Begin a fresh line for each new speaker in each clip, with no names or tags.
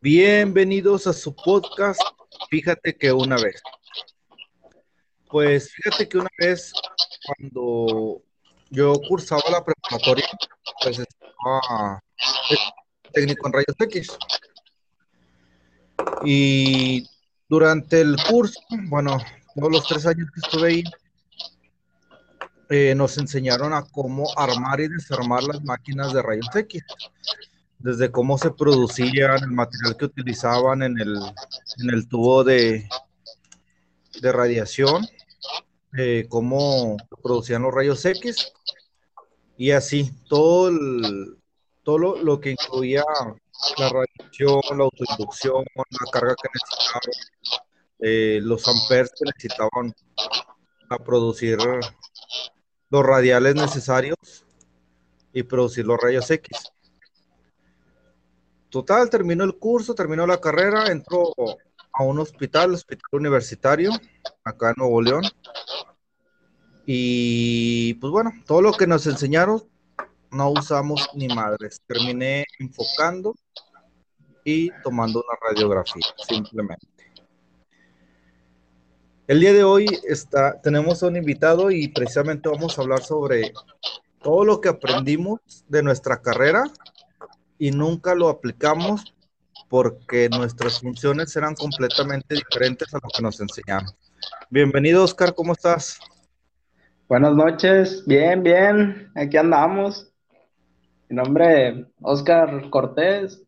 Bienvenidos a su podcast. Fíjate que una vez. Pues fíjate que una vez cuando yo cursaba la preparatoria, pues estaba técnico en rayos X. Y durante el curso, bueno, todos los tres años que estuve ahí, eh, nos enseñaron a cómo armar y desarmar las máquinas de rayos X. Desde cómo se producían, el material que utilizaban en el, en el tubo de, de radiación, eh, cómo producían los rayos X y así, todo, todo lo, que incluía la radiación, la autoinducción, la carga que necesitaban, eh, los amperes que necesitaban a producir los radiales necesarios y producir los rayos X. Total, terminó el curso, terminó la carrera, entró a un hospital, hospital universitario, acá en Nuevo León. Y pues bueno, todo lo que nos enseñaron no usamos ni madres. Terminé enfocando y tomando una radiografía, simplemente. El día de hoy está, tenemos a un invitado y precisamente vamos a hablar sobre todo lo que aprendimos de nuestra carrera y nunca lo aplicamos porque nuestras funciones eran completamente diferentes a lo que nos enseñaron. Bienvenido, Oscar, ¿cómo estás?
Buenas noches, bien, bien, aquí andamos. Mi nombre es Oscar Cortés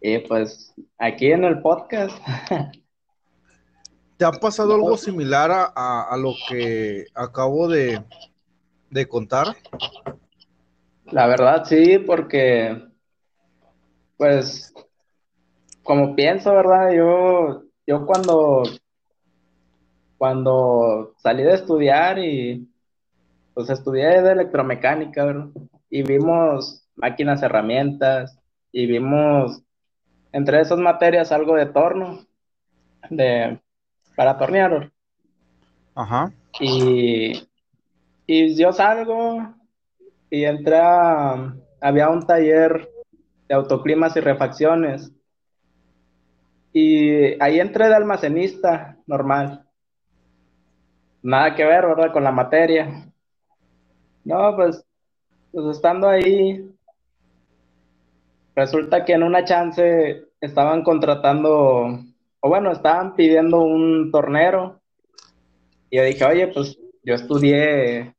y pues aquí en el podcast.
¿Te ha pasado algo similar a, lo que acabo de, de contar?
La verdad sí, porque pues como pienso, ¿verdad? Yo, yo cuando, cuando salí de estudiar y pues estudié de electromecánica, ¿verdad? Y vimos máquinas, herramientas, y vimos entre esas materias algo de torno, de para tornear.
Ajá.
Y, y yo salgo y entré a, había un taller de autoclimas y refacciones. Y ahí entré de almacenista normal. Nada que ver, ¿verdad? Con la materia. No, pues, pues estando ahí, resulta que en una chance estaban contratando o bueno, estaban pidiendo un tornero. Y yo dije, oye, pues yo estudié,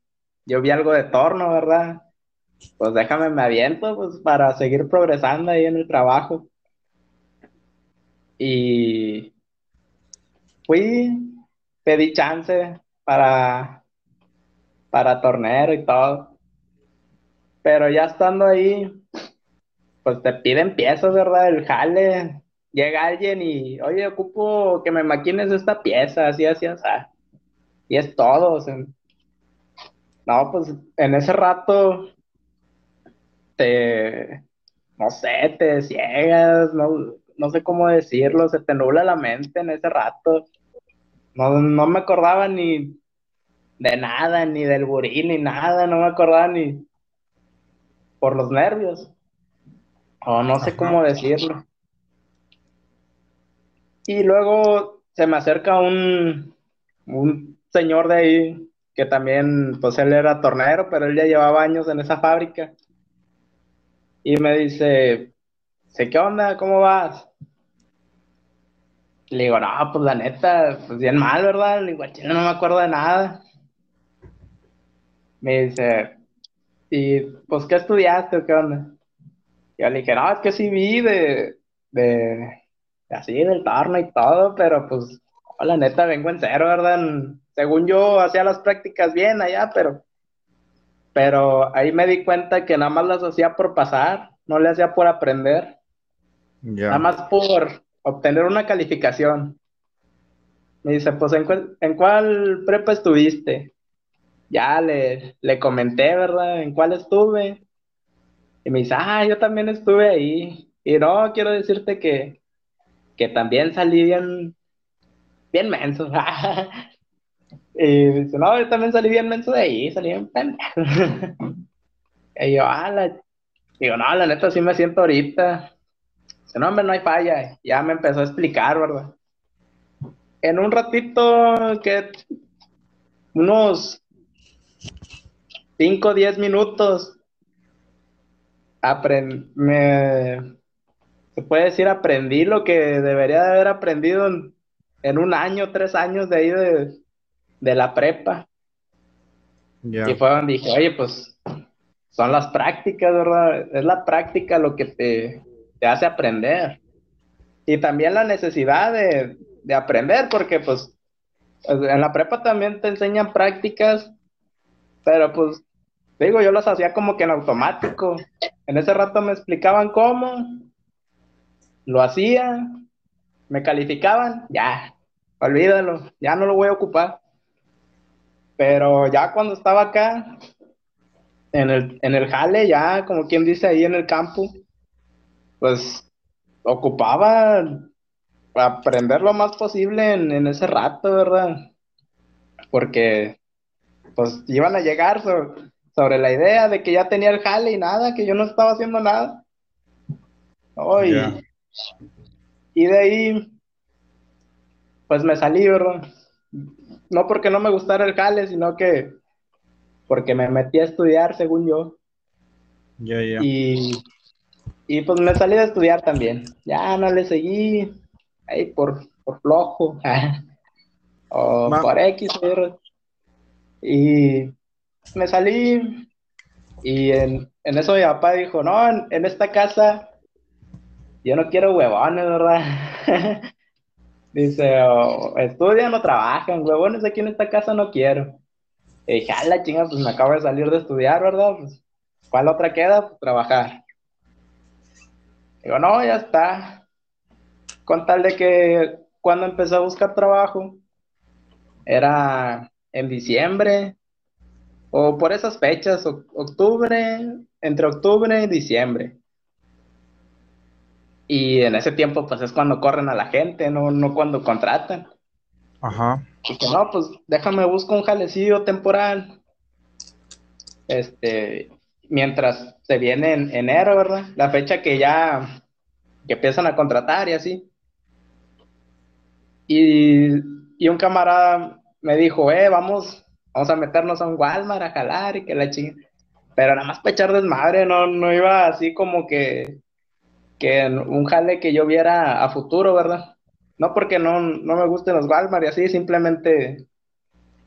yo vi algo de torno, ¿verdad? Pues déjame, me aviento, pues para seguir progresando ahí en el trabajo. Y fui, pedí chance para, para tornero y todo. Pero ya estando ahí, pues te piden piezas, ¿verdad? El jale, llega alguien y, oye, ocupo que me maquines esta pieza, así, así, así. Y es todo. no, pues en ese rato te, no sé, te ciegas, no, no sé cómo decirlo, se te nubla la mente en ese rato. No, no me acordaba ni de nada, ni del buril, ni nada, no me acordaba ni por los nervios. O no sé cómo decirlo. Y luego se me acerca un, un señor de ahí, que también, pues él era tornero, pero él ya llevaba años en esa fábrica. Y me dice, ¿qué onda? ¿Cómo vas? Le digo, no, pues la neta, pues bien mal, ¿verdad? Le digo, no me acuerdo de nada. Me dice, ¿y pues qué estudiaste o qué onda? Yo le dije, no, es que sí vi de, de, así del torno y todo, pero pues, la neta, vengo en cero, ¿verdad? Según yo, hacía las prácticas bien allá, pero, pero ahí me di cuenta que nada más las hacía por pasar, no le hacía por aprender, nada más por obtener una calificación. Me dice, pues, ¿en, cuál, prepa estuviste? Ya le, le comenté, ¿verdad? ¿En cuál estuve? Y me dice, ah, yo también estuve ahí. Y no, quiero decirte que, que también salí bien, bien menso. y dice, no, yo también salí bien menso de ahí, salí bien pendejo. y yo, ah, la... digo, no, la neta sí me siento ahorita no, hombre, no hay falla. Ya me empezó a explicar, ¿verdad? En un ratito, que unos 5 o 10 minutos, me, se puede decir, aprendí lo que debería de haber aprendido en, un año, tres años de ahí de, la prepa. Y fue donde dije, oye, pues son las prácticas, ¿verdad? Es la práctica lo que te, te hace aprender. Y también la necesidad de, de aprender, porque pues en la prepa también te enseñan prácticas, pero pues digo, yo las hacía como que en automático. En ese rato me explicaban cómo, lo hacía, me calificaban, ya, olvídalo, ya no lo voy a ocupar. Pero ya cuando estaba acá, en el, en el jale, ya como quien dice ahí en el campo, pues ocupaba aprender lo más posible en, en ese rato, ¿verdad? Porque pues iban a llegar sobre, la idea de que ya tenía el jale y nada, que yo no estaba haciendo nada. y, de ahí, pues me salí, ¿verdad? No porque no me gustara el jale, sino que porque me metí a estudiar, según yo. Y, y pues me salí de estudiar también. Ya no le seguí ahí por, por flojo. o por X, y me salí y en, eso mi papá dijo, no, en, esta casa yo no quiero huevones, ¿verdad? Dice, estudian o trabajan, huevones aquí en esta casa no quiero. Y dije, pues me acabo de salir de estudiar, ¿verdad? Pues, ¿cuál otra queda? Pues trabajar. Digo, no, ya está. Con tal de que cuando empecé a buscar trabajo, era en diciembre, o por esas fechas, octubre, entre octubre y diciembre. Y en ese tiempo, pues es cuando corren a la gente, no, no cuando contratan.
Ajá.
Y que no, pues déjame busco un jalecillo temporal. Este, mientras se viene en enero, ¿verdad? La fecha que ya que empiezan a contratar y así. Y, y un camarada me dijo, eh, vamos, vamos a meternos a un Walmart a jalar y que la chingada. Pero nada más para echar desmadre, no, no iba así como que, que un jale que yo viera a futuro, ¿verdad? No porque no, no me gusten los Walmart y así, simplemente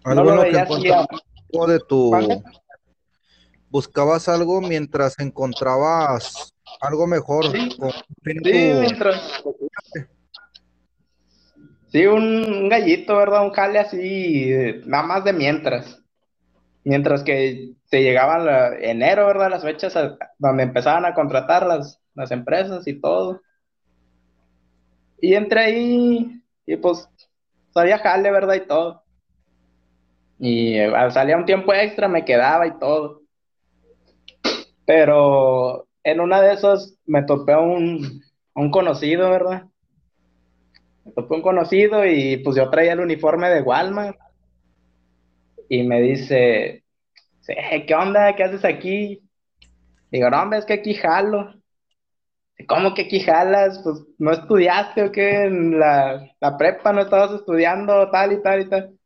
no lo veía así. de tu... Buscabas algo mientras encontrabas algo mejor.
Sí, mientras, Sí, un gallito, ¿verdad? Un jale así, nada más de mientras. Mientras que se llegaban la, enero, ¿verdad? Las fechas donde empezaban a contratar las, empresas y todo. Y entre ahí, y pues salía jale, ¿verdad? Y todo. Y al salía un tiempo extra me quedaba y todo. Pero en una de esas me topé a un, un conocido, ¿verdad? me topó un conocido y pues yo traía el uniforme de Walmart. Y me dice, ¿qué onda? ¿Qué haces aquí? Digo, no, hombre, es que aquí jalo. ¿Cómo que aquí jalas? Pues no estudiaste o qué en la, prepa, no estabas estudiando tal y tal y tal.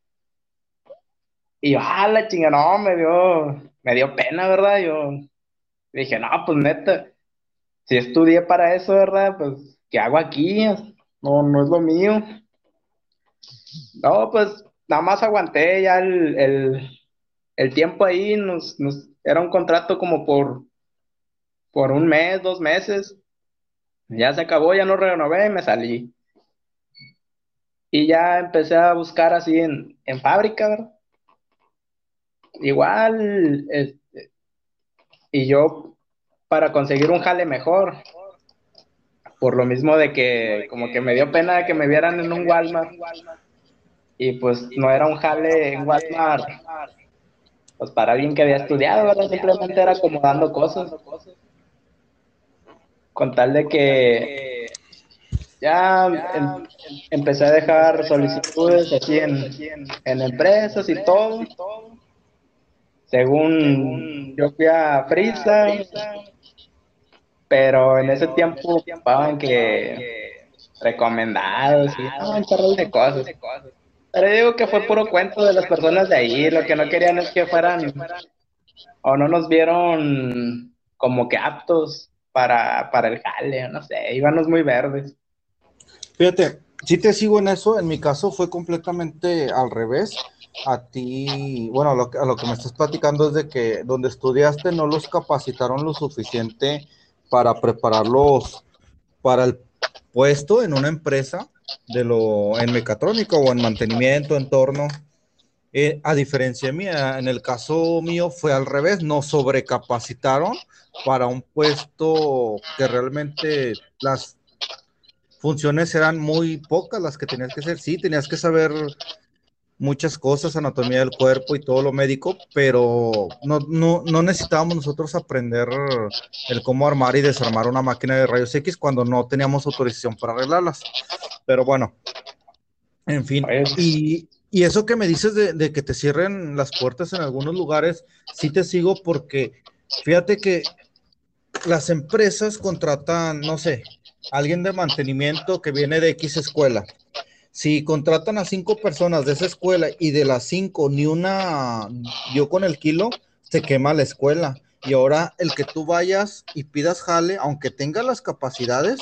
Y yo, ah, la chinga, no, me dio, me dio pena, ¿verdad? Yo dije, no, pues neta, si estudié para eso, ¿verdad? Pues, ¿qué hago aquí? no, no es lo mío. No, pues nada más aguanté ya el, tiempo ahí, nos, era un contrato como por, por un mes, dos meses. Ya se acabó, ya no renové me salí. Y ya empecé a buscar así en, en fábrica, ¿verdad? Igual, este, y yo para conseguir un jale mejor, por lo mismo de que como que me dio pena que me vieran en un Walmart y pues no era un jale en Walmart pues para alguien que había estudiado, ¿verdad? Simplemente era como dando cosas. Con tal de que ya em, empecé a dejar solicitudes aquí en, en empresas y todo. Según yo fui a Frisa, pero en ese tiempo ocupaban que recomendados y un chorro de cosas. Pero digo que fue puro cuento de las personas de ahí, lo que no querían es que fueran o no nos vieron como que aptos para, para el jale, no sé, íbamos muy verdes.
Fíjate, si te sigo en eso, en mi caso fue completamente al revés. A ti, bueno, lo, a lo que me estás platicando es de que donde estudiaste no los capacitaron lo suficiente para prepararlos para el puesto en una empresa de lo en mecatrónica o en mantenimiento, entorno. Eh, a diferencia mía, en el caso mío fue al revés, nos sobrecapacitaron para un puesto que realmente las funciones eran muy pocas las que tenías que hacer. Sí, tenías que saber muchas cosas, anatomía del cuerpo y todo lo médico, pero no, no, necesitábamos nosotros aprender el cómo armar y desarmar una máquina de rayos X cuando no teníamos autorización para arreglarlas. Pero bueno, en fin. Y, eso que me dices de, de, que te cierren las puertas en algunos lugares, sí te sigo porque fíjate que las empresas contratan, no sé, alguien de mantenimiento que viene de X escuela si contratan a cinco personas de esa escuela y de las cinco ni una dio con el kilo, se quema la escuela. Y ahora el que tú vayas y pidas jale, aunque tenga las capacidades,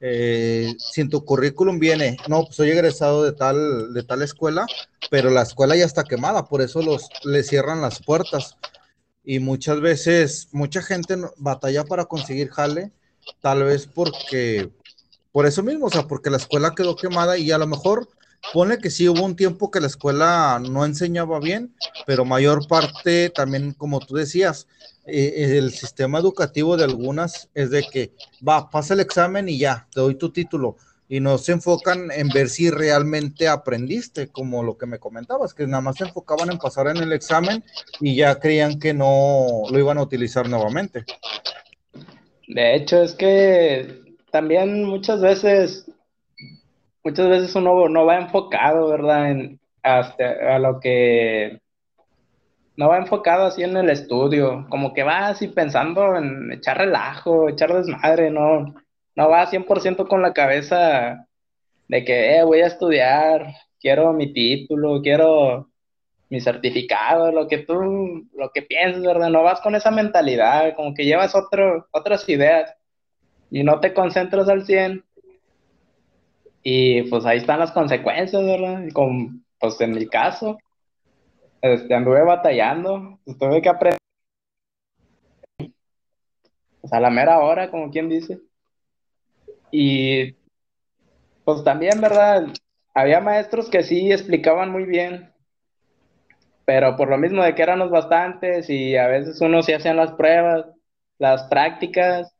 eh, si tu currículum viene, no, pues soy egresado de tal, de tal escuela, pero la escuela ya está quemada, por eso los, le cierran las puertas. Y muchas veces, mucha gente batalla para conseguir jale, tal vez porque por eso mismo, o sea, porque la escuela quedó quemada y a lo mejor pone que sí hubo un tiempo que la escuela no enseñaba bien, pero mayor parte también, como tú decías, eh, el sistema educativo de algunas es de que va, pasa el examen y ya, te doy tu título. Y no se enfocan en ver si realmente aprendiste, como lo que me comentabas, que nada más se enfocaban en pasar en el examen y ya creían que no lo iban a utilizar nuevamente.
De hecho, es que también muchas veces, muchas veces uno no va enfocado, ¿verdad? En, hasta a lo que no va enfocado así en el estudio, como que va así pensando en echar relajo, echar desmadre, no, no va 100% con la cabeza de que eh, voy a estudiar, quiero mi título, quiero mi certificado, lo que tú, lo que piensas, ¿verdad? No vas con esa mentalidad, como que llevas otro, otras ideas y no te concentras al 100. Y pues ahí están las consecuencias, ¿verdad? Con, pues en mi caso, este, anduve batallando, pues, tuve que aprender. Pues a la mera hora, como quien dice. Y pues también, ¿verdad? Había maestros que sí explicaban muy bien, pero por lo mismo de que éramos bastantes y a veces uno sí hacían las pruebas, las prácticas,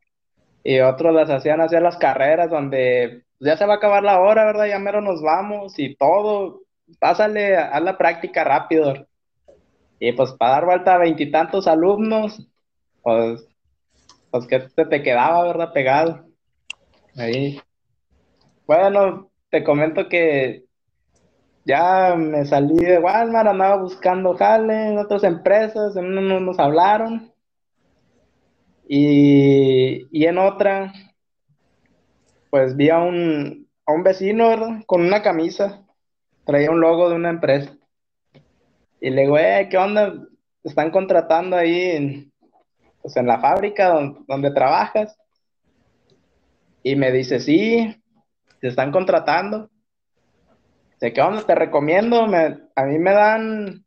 y otros las hacían hacia las carreras donde ya se va a acabar la hora, ¿verdad? Ya mero nos vamos y todo, pásale, a la práctica rápido. Y pues para dar vuelta a veintitantos alumnos, pues, pues que te, te quedaba, ¿verdad? Pegado. Ahí. Bueno, te comento que ya me salí de Walmart, andaba buscando jale en otras empresas, en uno nos hablaron y, en otra, pues vi a un, a un vecino, ¿verdad? Con una camisa, traía un logo de una empresa. Y le digo, eh, ¿qué onda? ¿Están contratando ahí en, pues en la fábrica donde, trabajas? Y me dice, sí, te están contratando. ¿De qué onda? Te recomiendo, me, a mí me dan,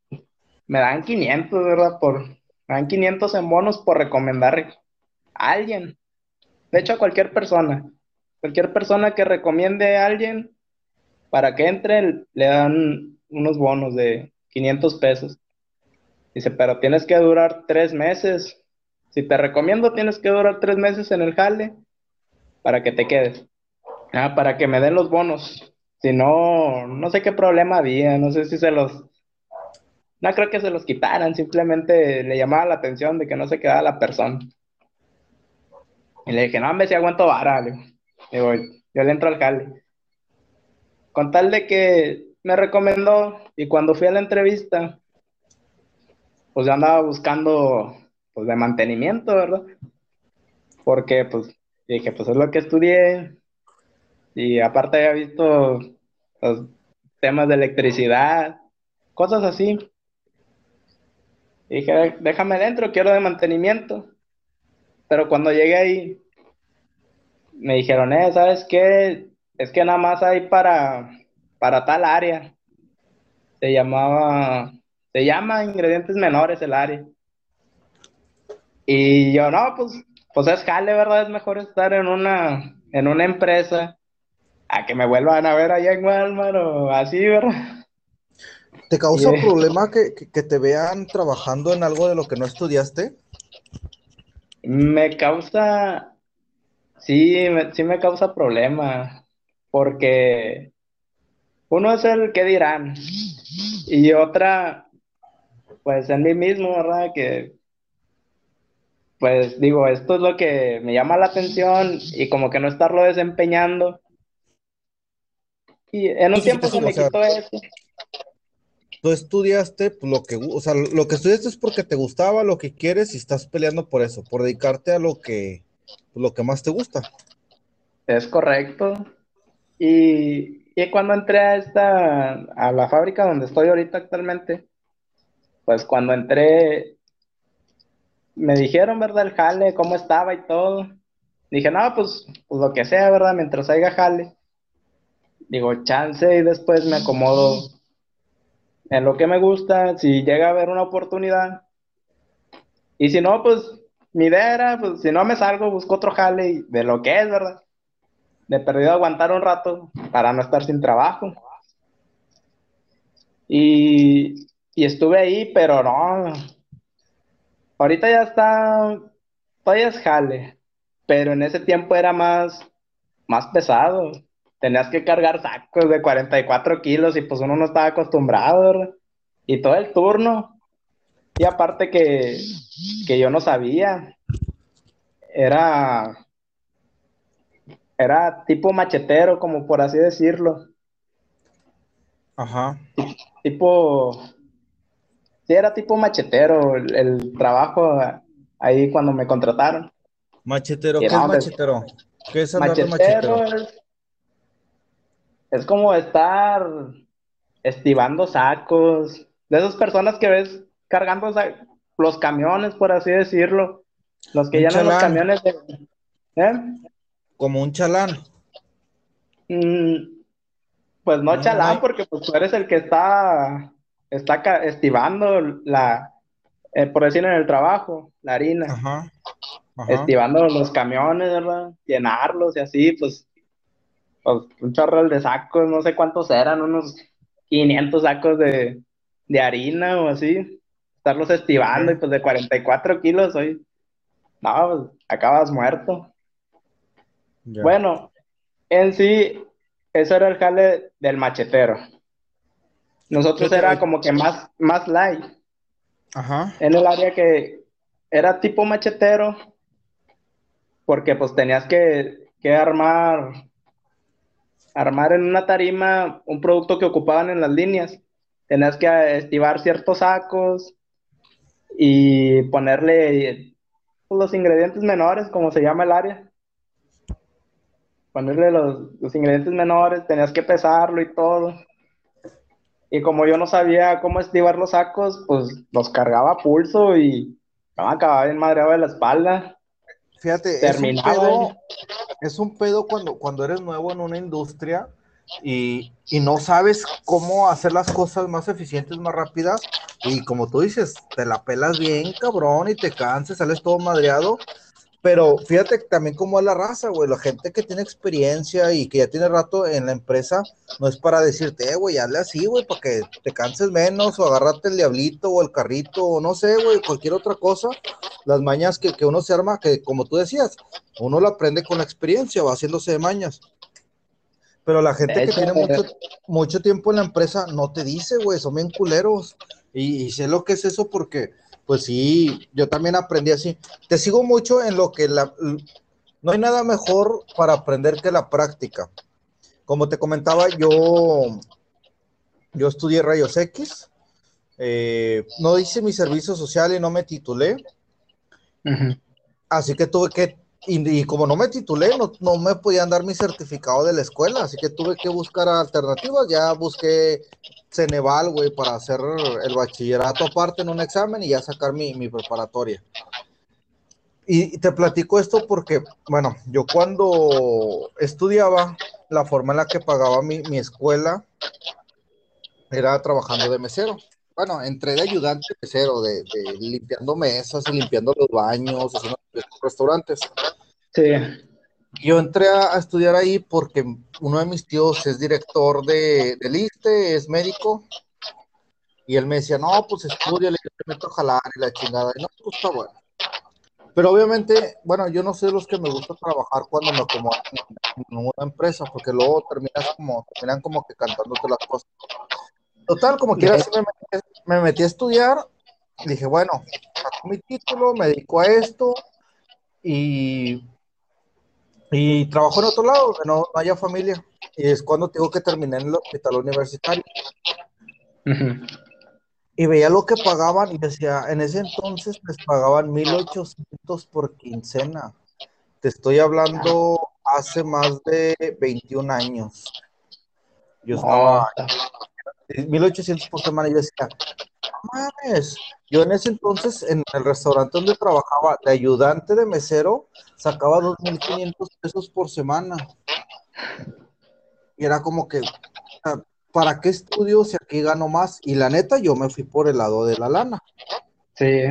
me dan 500, ¿verdad? Por, me dan 500 en bonos por recomendar alguien. De hecho, a cualquier persona. Cualquier persona que recomiende a alguien para que entre, le dan unos bonos de 500 pesos. Dice, pero tienes que durar tres meses. Si te recomiendo, tienes que durar tres meses en el jale para que te quedes. Ah, para que me den los bonos. Si no, no sé qué problema había, no sé si se los... No creo que se los quitaran, simplemente le llamaba la atención de que no se quedaba la persona. Y le dije, no, hombre, si aguanto vara, Digo, yo le entro al jale. Con tal de que me recomendó y cuando fui a la entrevista, pues yo andaba buscando, pues, de mantenimiento, ¿verdad? porque pues dije, pues es lo que estudié, y aparte había visto los temas de electricidad, cosas así. Y dije, déjame dentro, quiero de mantenimiento. Pero cuando llegué ahí, me dijeron, eh, ¿sabes qué? Es que nada más hay para, para tal área. Se llamaba, se llama ingredientes menores el área. Y yo, no, pues, pues es jale, ¿verdad? Es mejor estar en una, en una empresa a que me vuelvan a ver allá en Walmart o así, ¿verdad?
¿Te causa problema que, te vean trabajando en algo de lo que no estudiaste?
Me causa, sí, sí me causa problema, porque uno es el que dirán, y otra, pues en mí mismo, ¿verdad? Que, pues digo, esto es lo que me llama la atención y como que no estarlo desempeñando. Y en un tiempo se me quitó eso
tú estudiaste pues, lo que, o sea, lo que estudiaste es porque te gustaba, lo que quieres y estás peleando por eso, por dedicarte a lo que, lo que más te gusta.
Es correcto. Y, y, cuando entré a esta, a la fábrica donde estoy ahorita actualmente, pues cuando entré, me dijeron, ¿verdad? El jale, cómo estaba y todo. Dije, no, pues, pues lo que sea, ¿verdad? Mientras haya jale. Digo, chance y después me acomodo en lo que me gusta, si llega a haber una oportunidad. Y si no, pues mi idea era, pues si no me salgo, busco otro jale de lo que es, ¿verdad? De perdido aguantar un rato para no estar sin trabajo. Y, y estuve ahí, pero no. Ahorita ya está, todavía es jale, pero en ese tiempo era más, más pesado tenías que cargar sacos de 44 kilos y pues uno no estaba acostumbrado, ¿verdad? Y todo el turno. Y aparte que, que yo no sabía, era, era tipo machetero, como por así decirlo.
Ajá.
Tipo, sí, era tipo machetero el, trabajo ahí cuando me contrataron.
Machetero, ¿qué es machetero? ¿Qué es machetero? machetero?
Es como estar estivando sacos, de esas personas que ves cargando los camiones, por así decirlo, los que llenan los camiones de... ¿eh?
Como un chalán.
Mm, pues no, chalán, porque pues tú eres el que está, está estivando la, eh, por decir en el trabajo, la harina. Ajá. Estivando los camiones, ¿verdad? Llenarlos y así, pues pues, un chorro de sacos, no sé cuántos eran, unos 500 sacos de, harina o así, estarlos estivando y pues de 44 kilos hoy, no, pues acabas muerto. Bueno, en sí, eso era el jale del machetero. Nosotros era como que más, más light. Ajá. En el área que era tipo machetero, porque pues tenías que, que armar armar en una tarima un producto que ocupaban en las líneas. Tenías que estivar ciertos sacos y ponerle los ingredientes menores, como se llama el área. Ponerle los, ingredientes menores, tenías que pesarlo y todo. Y como yo no sabía cómo estivar los sacos, pues los cargaba a pulso y me acababa bien madreado de la espalda.
Fíjate, es un, pedo, es un pedo cuando, cuando eres nuevo en una industria y, y, no sabes cómo hacer las cosas más eficientes, más rápidas. Y como tú dices, te la pelas bien, cabrón, y te canses, sales todo madreado. Pero fíjate también cómo es la raza, güey. La gente que tiene experiencia y que ya tiene rato en la empresa, no es para decirte, eh, güey, hazle así, güey, para que te canses menos, o agarrate el diablito o el carrito, o no sé, güey, cualquier otra cosa. Las mañas que, uno se arma, que como tú decías, uno lo aprende con la experiencia, va haciéndose de mañas. Pero la gente que tiene mucho, mucho tiempo en la empresa no te dice, güey, son bien culeros. y sé lo que es eso porque pues sí, yo también aprendí así. Te sigo mucho en lo que la... No hay nada mejor para aprender que la práctica. Como te comentaba, yo, yo estudié rayos X, eh, no hice mi servicio social y no me titulé. Así que tuve que y, como no me titulé, no, no, me podían dar mi certificado de la escuela, así que tuve que buscar alternativas. Ya busqué Ceneval, güey, para hacer el bachillerato aparte en un examen y ya sacar mi, mi preparatoria. Y te platico esto porque, bueno, yo cuando estudiaba, la forma en la que pagaba mi, mi escuela era trabajando de mesero. Bueno, entré de ayudante de, de limpiando mesas y limpiando los baños, haciendo restaurantes.
Sí.
Yo entré a, estudiar ahí porque uno de mis tíos es director de, del ISTE, es médico, y él me decía, no, pues estudia, le meto a jalar y la chingada, y no, pues está bueno. Pero obviamente, bueno, yo no sé los que me gusta trabajar cuando me acomodan en una empresa, porque luego terminas como, terminan como que cantándote las cosas. Total, como quiera, me metí, me metí a estudiar, dije, bueno, saco mi título, me dedico a esto, y, y trabajo en otro lado, que no, haya familia. Y es cuando tengo que terminar en el hospital universitario. Y veía lo que pagaban y decía, en ese entonces les pagaban 1800 por quincena. Te estoy hablando hace más de 21 años. Yo estaba 1800 por semana y yo decía, mames, yo en ese entonces, en el restaurante donde trabajaba de ayudante de mesero, sacaba 2.500 pesos por semana. Y era como que, ¿para qué estudio si aquí gano más? Y la neta, yo me fui por el lado de la lana.
Sí.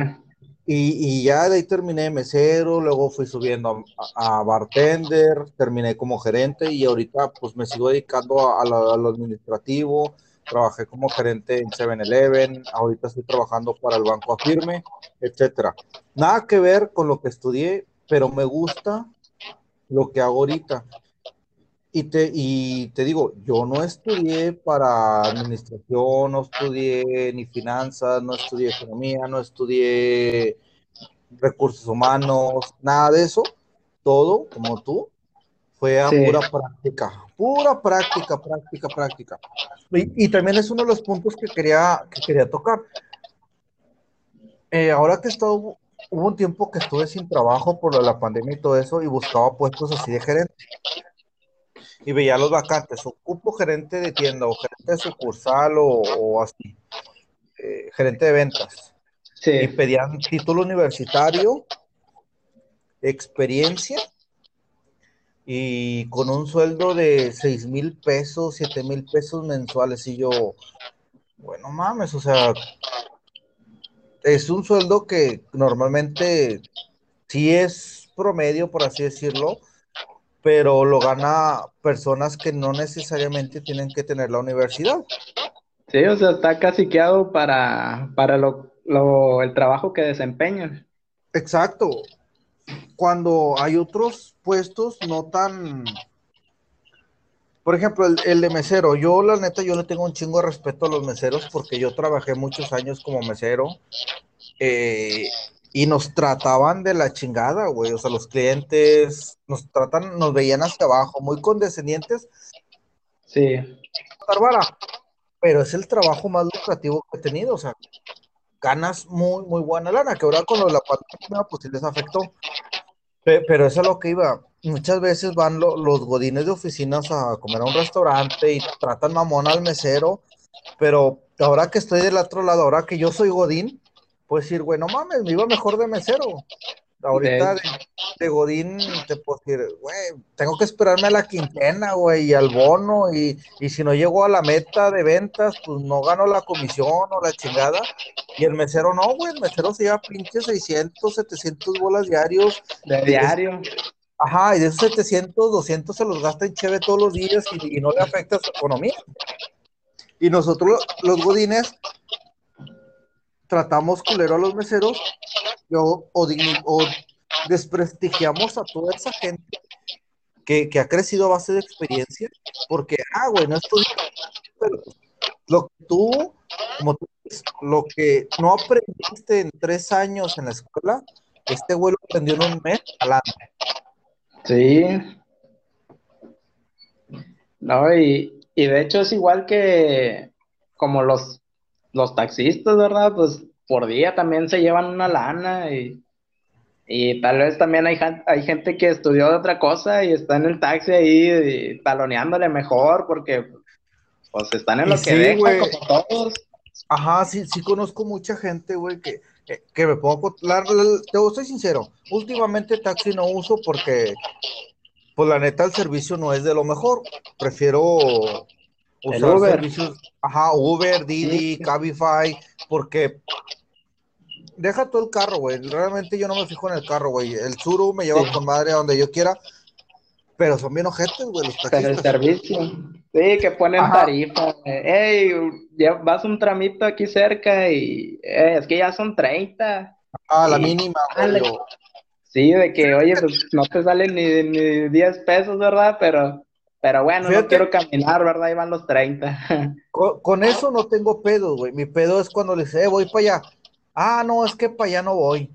Y, ya de ahí terminé de mesero, luego fui subiendo a, bartender, terminé como gerente y ahorita pues me sigo dedicando a, a lo administrativo, trabajé como gerente en 7-Eleven, ahorita estoy trabajando para el Banco Afirme, etcétera. Nada que ver con lo que estudié, pero me gusta lo que hago ahorita. Y te, y te digo, yo no estudié para administración, no estudié ni finanzas, no estudié economía, no estudié recursos humanos, nada de eso. Todo, como tú, fue a pura práctica, pura práctica, práctica, práctica. Y, también es uno de los puntos que quería, que quería tocar. Eh, ahora que he estado, hubo un tiempo que estuve sin trabajo por la pandemia y todo eso y buscaba puestos así de gerente. Y veía los vacantes, ocupo gerente de tienda o gerente de sucursal o, o así, eh, gerente de ventas.
Sí.
Y pedían título universitario, experiencia y con un sueldo de 6 mil pesos, 7 mil pesos mensuales. Y yo, bueno, mames, o sea, es un sueldo que normalmente sí es promedio, por así decirlo, pero lo gana personas que no necesariamente tienen que tener la universidad.
Sí, o sea, está caciqueado para, para lo, lo, el trabajo que desempeñan.
Exacto cuando hay otros puestos no tan... Por ejemplo, el, de mesero. Yo, la neta, yo le tengo un chingo de respeto a los meseros porque yo trabajé muchos años como mesero eh, y nos trataban de la chingada, güey. O sea, los clientes nos tratan, nos veían hacia abajo, muy condescendientes.
Sí.
Pero es el trabajo más lucrativo que he tenido. O sea, ganas muy, muy buena lana, que ahora con lo de la pandemia, pues sí les afectó. Pero eso es lo que iba. Muchas veces van los godines de oficinas a comer a un restaurante y tratan mamón al mesero, pero ahora que estoy del otro lado, ahora que yo soy godín, pues decir, bueno, mames, me iba mejor de mesero. Ahorita de, Godín te puedo decir, güey, tengo que esperarme a la quincena, güey, y al bono, y, y, si no llego a la meta de ventas, pues no gano la comisión o la chingada. Y el mesero no, güey, el mesero se lleva pinche 600, 700 bolas diarios.
De diario.
Ajá, y de esos 700, 200 se los gasta en cheve todos los días y, y no le afecta su economía. Y nosotros, los godines, tratamos culero a los meseros o, desprestigiamos a toda esa gente que, ha crecido a base de experiencia, porque, ah, güey, no pero lo que tú, como tú, lo que no aprendiste en tres años en la escuela, este güey lo aprendió en un mes adelante.
Sí. No, y, y de hecho es igual que como los los taxistas, ¿verdad? Pues por día también se llevan una lana y, Y tal vez también hay, hay gente que estudió otra cosa y está en el taxi ahí taloneándole mejor porque pues están en lo que sí, como todos.
Ajá, sí, sí conozco mucha gente, güey, que, que, me puedo... te soy sincero, últimamente taxi no uso porque, pues la neta, el servicio no es de lo mejor. Prefiero usar servicios, ajá, Uber, Didi, Cabify, porque deja todo el carro, güey. Realmente yo no me fijo en el carro, güey. El Suru me lleva con madre a donde yo quiera, pero son bien ojetes, güey, los
taxistas. Pero el servicio. Sí, que ponen tarifa. Ey, ya vas un tramito aquí cerca y eh, es que ya son 30.
Ah, la mínima, güey.
Sí, de que, oye, pues no te salen ni, ni 10 pesos, ¿verdad? Pero pero bueno, no quiero caminar, ¿verdad? Ahí van los 30.
Con, eso no tengo pedo, güey. Mi pedo es cuando le dice, eh, voy para allá. Ah, no, es que para allá no voy.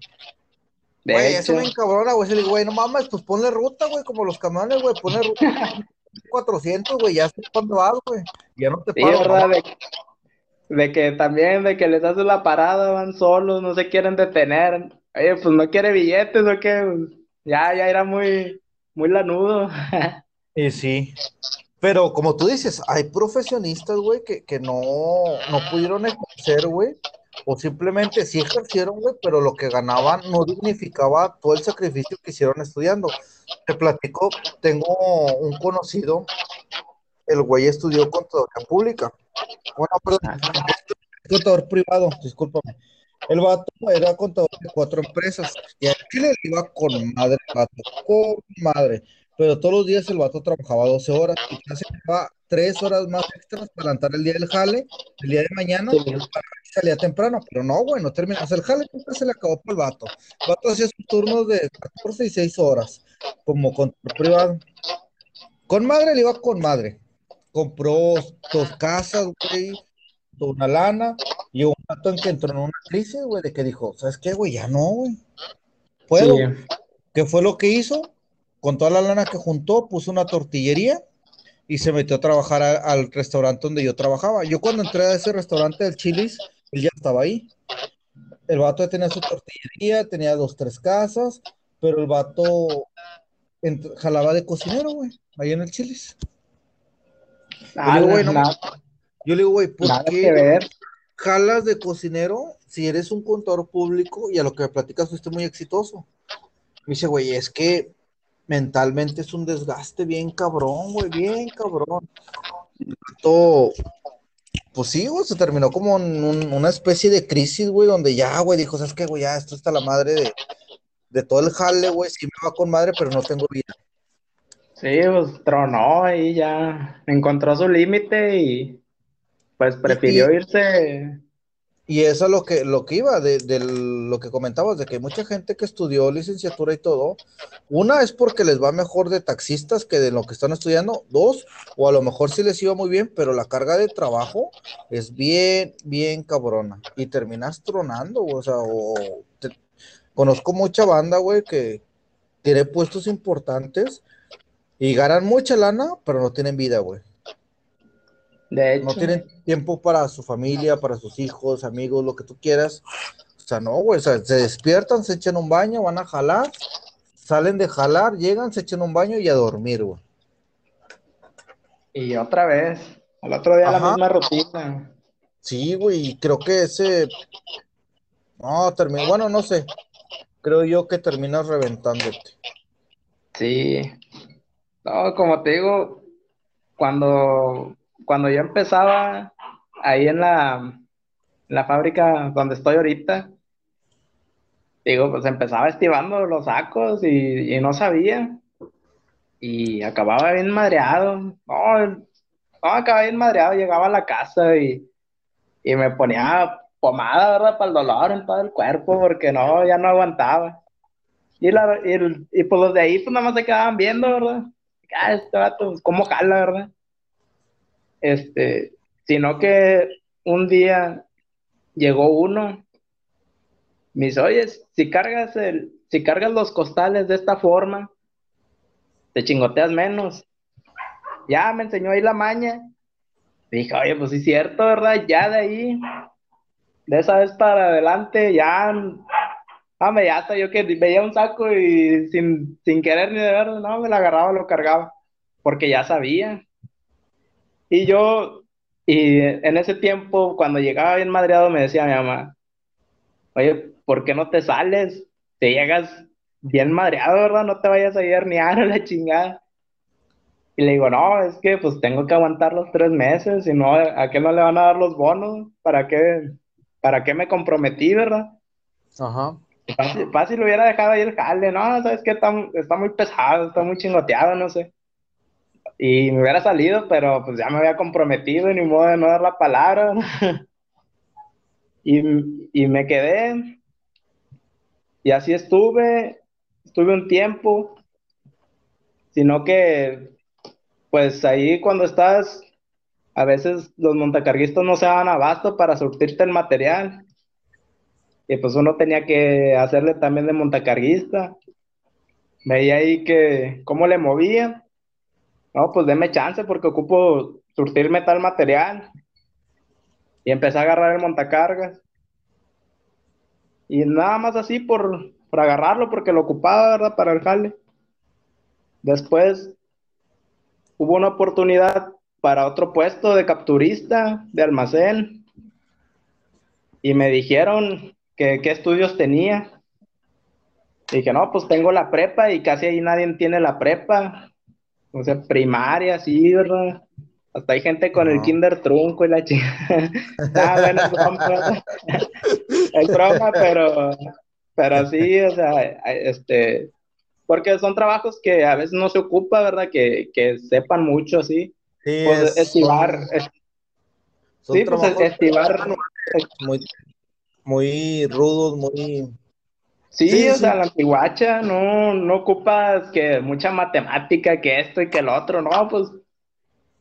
Güey, eso me encabrona, güey. Se le digo, güey, no mames, pues ponle ruta, güey, como los camiones, güey, ponle ruta. 400, güey, ya sé cuándo vas, güey. Ya no te
sí, ¿verdad? De, que también, de que les haces la parada, van solos, no se quieren detener. Oye, pues no quiere billetes o qué. Ya, ya era muy, muy lanudo.
Y sí. Pero como tú dices, hay profesionistas, güey, que, que no, no pudieron ejercer, güey, o simplemente sí ejercieron, güey, pero lo que ganaban no dignificaba todo el sacrificio que hicieron estudiando. Te platico, tengo un conocido, el güey estudió contaduría pública. Bueno, perdón, contador privado, discúlpame. El vato era contador de cuatro empresas y aquí le iba con madre, vato, con madre pero todos los días el vato trabajaba 12 horas y se llevaba 3 horas más extras para levantar el día del jale, el día de mañana, salía temprano, pero no, güey, no sea, el jale nunca se le acabó por el vato. El vato hacía sus turnos de 14 y 6 horas, como con privado. Con madre le iba con madre. Compró dos casas, güey, una lana, y un vato en que entró en una crisis, güey, de que dijo, ¿sabes qué, güey? Ya no, güey. ¿Puedo? ¿Qué fue lo que hizo? Con toda la lana que juntó, puso una tortillería y se metió a trabajar al restaurante donde yo trabajaba. Yo cuando entré a ese restaurante del Chili's, él ya estaba ahí. El vato ya tenía su tortillería, tenía dos, tres casas, pero el vato jalaba de cocinero, güey, ahí en el Chili's. yo, le digo, yo le digo, güey, ¿por qué jalas de cocinero si eres un contador público y a lo que me platicas fuiste muy exitoso? Me dice, güey, es que mentalmente es un desgaste bien cabrón, güey, bien cabrón. Todo, pues sí, güey, se terminó como en una especie de crisis, güey, donde ya, güey, dijo, ¿sabes qué, güey? Ya, esto está la madre de, todo el jale, güey, sí me va con madre, pero no tengo vida.
Sí, pues tronó y ya encontró su límite y pues prefirió irse
y eso es lo que, lo que iba, de, lo que comentabas, de que mucha gente que estudió licenciatura y todo, una es porque les va mejor de taxistas que de lo que están estudiando, dos, o a lo mejor sí les iba muy bien, pero la carga de trabajo es bien, bien cabrona, y terminas tronando, o sea, o conozco mucha banda, güey, que tiene puestos importantes y ganan mucha lana, pero no tienen vida, güey. No tienen tiempo para su familia, para sus hijos, amigos, lo que tú quieras. O sea, no, güey. O sea, se despiertan, se echan un baño, van a jalar, salen de jalar, llegan, se echan un baño y a dormir, güey.
Y otra vez, al otro día la misma rutina.
Sí, güey, creo que ese. No, termina. Bueno, no sé. Creo yo que terminas reventándote.
Sí. No, como te digo, cuando cuando yo empezaba ahí en la, fábrica donde estoy ahorita, digo, pues empezaba estivando los sacos y, no sabía. Y acababa bien madreado. No, no, acababa bien madreado. Llegaba a la casa y, me ponía pomada, ¿verdad? Para el dolor en todo el cuerpo, porque no, ya no aguantaba. Y, la, y, pues los de ahí, pues nada más se quedaban viendo, ¿verdad? Ah, este vato, ¿cómo jala, verdad? Este, sino que un día llegó uno, me dice, oye, si cargas el, si cargas los costales de esta forma, te chingoteas menos. Ya me enseñó ahí la maña. Dije, oye, pues sí es cierto, ¿verdad? Ya de ahí, de esa vez para adelante, ya Ah, me hasta yo que veía un saco y sin, sin querer ni de ver, no, me lo agarraba, lo cargaba, porque ya sabía. Y yo, y en ese tiempo, cuando llegaba bien madreado, me decía mi mamá, oye, ¿por qué no te sales? Te llegas bien madreado, ¿verdad? No te vayas a ir ni a la chingada. Y le digo, no, es que pues tengo que aguantar los tres meses, y no, ¿a qué no le van a dar los bonos? ¿Para qué, para qué me comprometí, verdad?
Ajá.
Fácil, lo hubiera dejado ahí el jale, no, sabes que está, está muy pesado, está muy chingoteado, no sé. Y me hubiera salido, pero pues ya me había comprometido, ni modo de no dar la palabra. y, y me quedé. Y así estuve, estuve un tiempo. Sino que, pues ahí cuando estás, a veces los montacarguistas no se dan abasto para surtirte el material. Y pues uno tenía que hacerle también de montacarguista. Veía ahí que cómo le movía. No, pues deme chance porque ocupo surtirme tal material. Y empecé a agarrar el montacargas. Y nada más así por, por agarrarlo porque lo ocupaba, ¿verdad? Para el jale. Después hubo una oportunidad para otro puesto de capturista de almacén. Y me dijeron qué estudios tenía. dije, no, pues tengo la prepa y casi ahí nadie tiene la prepa. O sea, primaria, sí, ¿verdad? Hasta hay gente con el kinder trunco y la chica. ah, bueno, es broma. es broma, pero, pero sí, o sea, este, porque son trabajos que a veces no se ocupa, ¿verdad? Que, que sepan mucho, así. Sí, pues, estivar. sí, pues estivar.
Muy, muy rudos, muy...
Sí, o sea, la antiguacha no, no ocupas que mucha matemática, que esto y que el otro, no, pues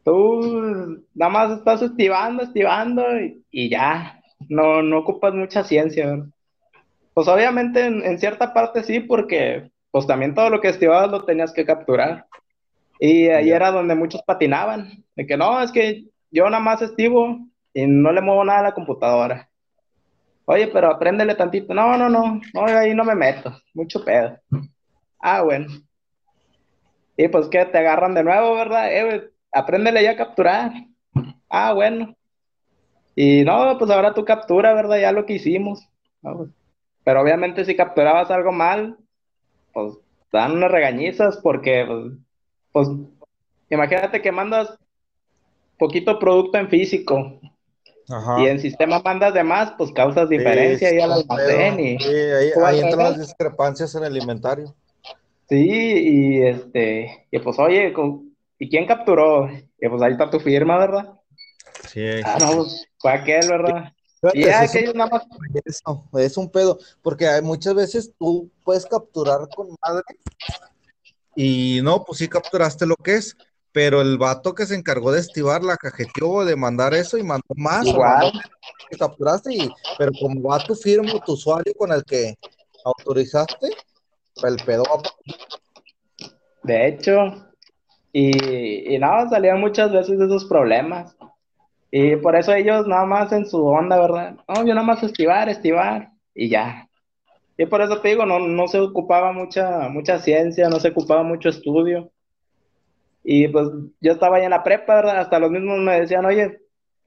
tú nada más estás estivando, estivando y, ya, no, no ocupas mucha ciencia, Pues obviamente en, cierta parte sí, porque pues también todo lo que estivabas lo tenías que capturar. Y ahí era donde muchos patinaban, de que no, es que yo nada más estivo y no le muevo nada a la computadora. Oye, pero apréndele tantito. No, no, no, no, ahí no me meto. Mucho pedo. Ah, bueno. Y pues que te agarran de nuevo, ¿verdad? Eh, apréndele ya a capturar. Ah, bueno. Y no, pues ahora tú captura, ¿verdad? Ya lo que hicimos. Pues. Pero obviamente si capturabas algo mal, pues dan unas regañizas porque, pues, pues imagínate que mandas poquito producto en físico y en sistema mandas de más, pues causas diferencia ahí al almacén. Y,
sí, ahí, entran las discrepancias en el inventario.
Sí, y este, y pues oye, ¿y quién capturó? Y pues ahí está tu firma, ¿verdad?
Sí.
Ah, no, pues fue aquel, ¿verdad? y ya, aquellos nada más.
Eso, es un pedo, porque hay, muchas veces tú puedes capturar con madre y no, pues sí capturaste lo que es, pero el vato que se encargó de estivar la cajeteó de mandar eso y mandó más.
Igual.
capturaste, y, pero como va tu firma, tu usuario con el que autorizaste, el pedo
De hecho, y, y nada, salían muchas veces de esos problemas. Y por eso ellos nada más en su onda, ¿verdad? No, yo nada más estivar, estivar, y ya. Y por eso te digo, no, no se ocupaba mucha, mucha ciencia, no se ocupaba mucho estudio. Y pues yo estaba ahí en la prepa, ¿verdad? Hasta los mismos me decían, oye,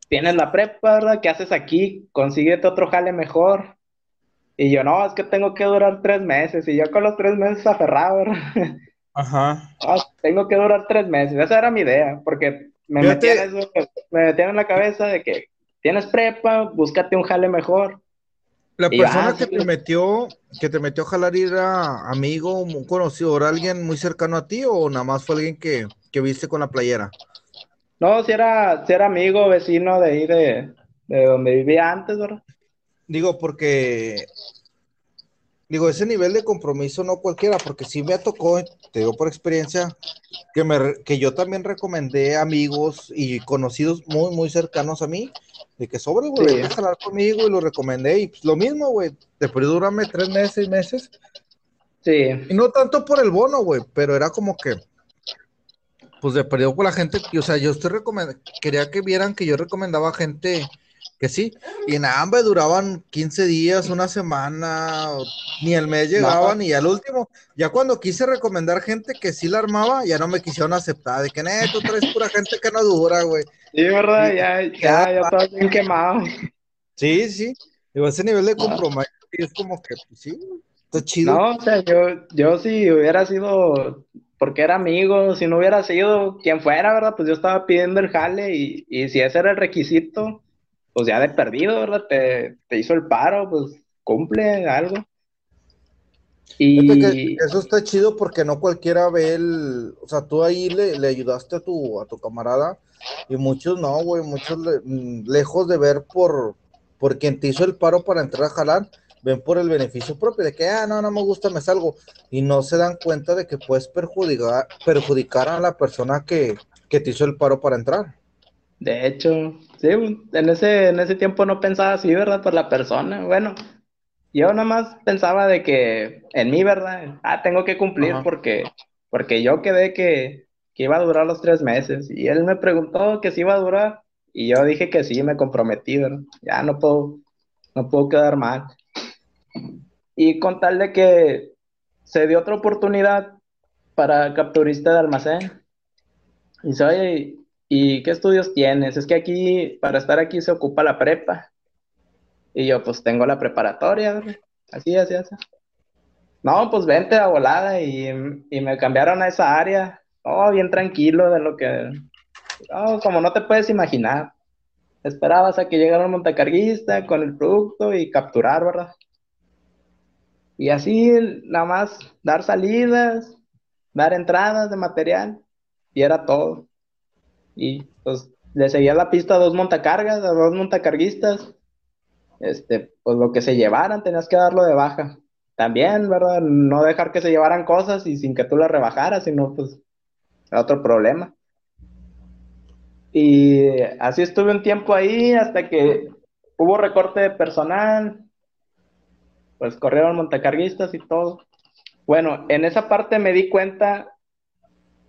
tienes la prepa, ¿verdad? ¿Qué haces aquí? Consíguete otro jale mejor. Y yo, no, es que tengo que durar tres meses. Y yo con los tres meses aferrado, ¿verdad?
Ajá.
tengo que durar tres meses. Esa era mi idea, porque me metían, me metían en la cabeza de que tienes prepa, búscate un jale mejor.
La persona que te metió, que te metió a jalar era amigo, un conocido, ¿era alguien muy cercano a ti o nada más fue alguien que, viste con la playera?
No, si era, si era amigo, vecino de ahí de, de donde vivía antes, ¿verdad?
Digo, porque digo, ese nivel de compromiso no cualquiera, porque sí me tocó, te digo por experiencia, que, me, que yo también recomendé amigos y conocidos muy, muy cercanos a mí, de que sobre, güey, sí. a conmigo y lo recomendé, y pues lo mismo, güey, después durarme tres meses, seis meses.
Sí.
Y no tanto por el bono, güey, pero era como que, pues de perdido por la gente, o sea, yo estoy recomendando, quería que vieran que yo recomendaba gente que sí. Y en hambre duraban 15 días, una semana, ni el mes llegaban, y al último, ya cuando quise recomendar gente que sí la armaba, ya no me quisieron aceptar, de que, no, tú traes pura gente que no dura, güey.
Sí, verdad, ya, ya, ya, todo bien quemado.
Sí, sí, digo, ese nivel de compromiso es como que, pues, sí, está chido.
No, o sea, yo, yo si hubiera sido, porque era amigo, si no hubiera sido quien fuera, ¿verdad? Pues yo estaba pidiendo el jale y, y si ese era el requisito, pues ya de perdido, ¿verdad? Te, hizo el paro, pues cumple algo.
Y eso está chido porque no cualquiera ve el, o sea, tú ahí le, le ayudaste a tu, a tu camarada y muchos no, güey, muchos mm, lejos de ver por, por quien te hizo el paro para entrar a jalar, ven por el beneficio propio, de que, ah, no, no me gusta, me salgo, y no se dan cuenta de que puedes perjudicar, perjudicar a la persona que, que te hizo el paro para entrar.
De hecho, sí, en ese, en ese tiempo no pensaba así, ¿verdad? Por la persona. Bueno, yo nada más pensaba de que en mí, ¿verdad? Ah, tengo que cumplir porque, porque yo quedé que, que iba a durar los tres meses. Y él me preguntó que si iba a durar. Y yo dije que sí, me comprometí, ¿verdad? Ya no puedo, no puedo quedar mal. Y con tal de que se dio otra oportunidad para capturista de almacén. Y soy, ¿y qué estudios tienes? Es que aquí, para estar aquí se ocupa la prepa. Y yo, pues tengo la preparatoria, así, así, así. No, pues vente a volada y, me cambiaron a esa área. Oh, bien tranquilo de lo que... Oh, como no te puedes imaginar. Esperabas a que llegara un montacarguista con el producto y capturar, ¿verdad? Y así, nada más, dar salidas, dar entradas de material, y era todo. Y pues le seguía la pista a dos montacargas, a dos montacarguistas. Este, pues lo que se llevaran tenías que darlo de baja. También, ¿verdad? No dejar que se llevaran cosas y sin que tú las rebajaras, sino pues otro problema. Y así estuve un tiempo ahí hasta que hubo recorte de personal, pues corrieron montacarguistas y todo. Bueno, en esa parte me di cuenta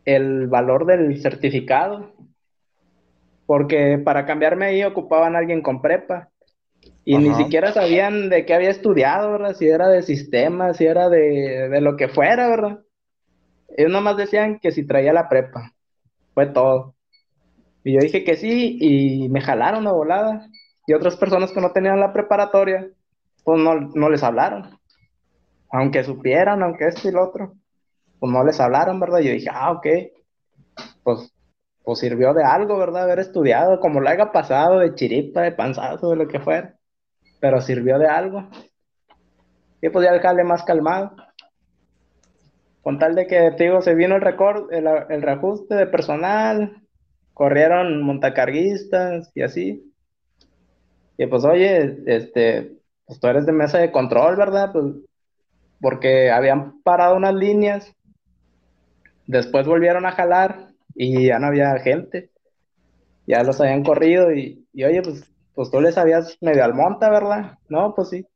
el valor del certificado, porque para cambiarme ahí ocupaban a alguien con prepa y ni siquiera sabían de qué había estudiado, ¿verdad? Si era de sistemas, si era de, de lo que fuera, ¿verdad? Ellos nomás decían que si traía la prepa, fue todo. Y yo dije que sí y me jalaron a volada. Y otras personas que no tenían la preparatoria, pues no, no les hablaron. Aunque supieran, aunque esto y lo otro, pues no les hablaron, ¿verdad? Yo dije, ah, ok, pues pues sirvió de algo, ¿verdad? Haber estudiado, como lo haya pasado, de chiripa, de panzazo, de lo que fuera. Pero sirvió de algo. Y pues ya el más calmado. Con tal de que, te digo, se vino el, record, el, el reajuste de personal, corrieron montacarguistas y así. Y pues, oye, este, pues tú eres de mesa de control, ¿verdad? Pues, porque habían parado unas líneas, después volvieron a jalar y ya no había gente. Ya los habían corrido y, oye, pues, pues tú les habías medio al monta, ¿verdad? No, pues sí.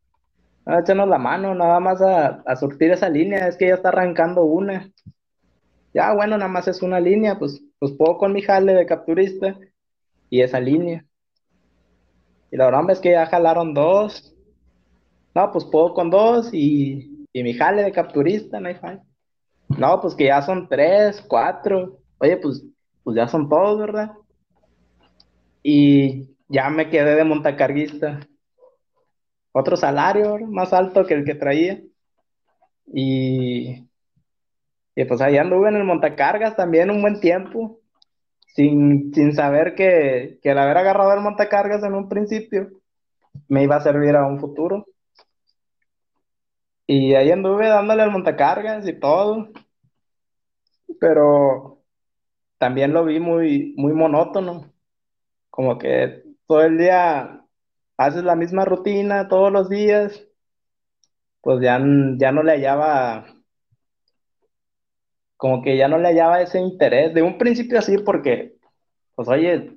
Ah, échanos la mano, nada más a, a surtir esa línea, es que ya está arrancando una. Ya, bueno, nada más es una línea, pues, pues puedo con mi jale de capturista y esa línea. Y la verdad es que ya jalaron dos. No, pues puedo con dos y, y mi jale de capturista, no hay. No, pues que ya son tres, cuatro oye, pues, pues ya son todos, ¿verdad? Y ya me quedé de montacarguista. Otro salario más alto que el que traía. Y, y pues ahí anduve en el montacargas también un buen tiempo, sin, sin saber que, que el haber agarrado el montacargas en un principio me iba a servir a un futuro. Y ahí anduve dándole al montacargas y todo. Pero también lo vi muy, muy monótono, como que todo el día haces la misma rutina todos los días, pues ya, ya no le hallaba, como que ya no le hallaba ese interés, de un principio así porque, pues oye,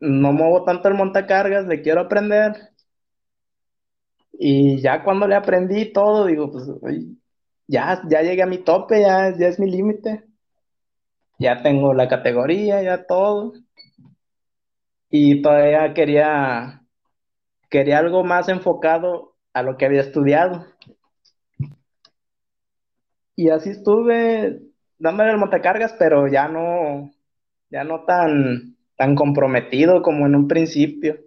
no muevo tanto el montacargas, le quiero aprender, y ya cuando le aprendí todo, digo, pues ya, ya llegué a mi tope, ya, ya es mi límite ya tengo la categoría, ya todo. Y todavía quería, quería algo más enfocado a lo que había estudiado. Y así estuve dándole el montacargas, pero ya no, ya no tan, tan comprometido como en un principio.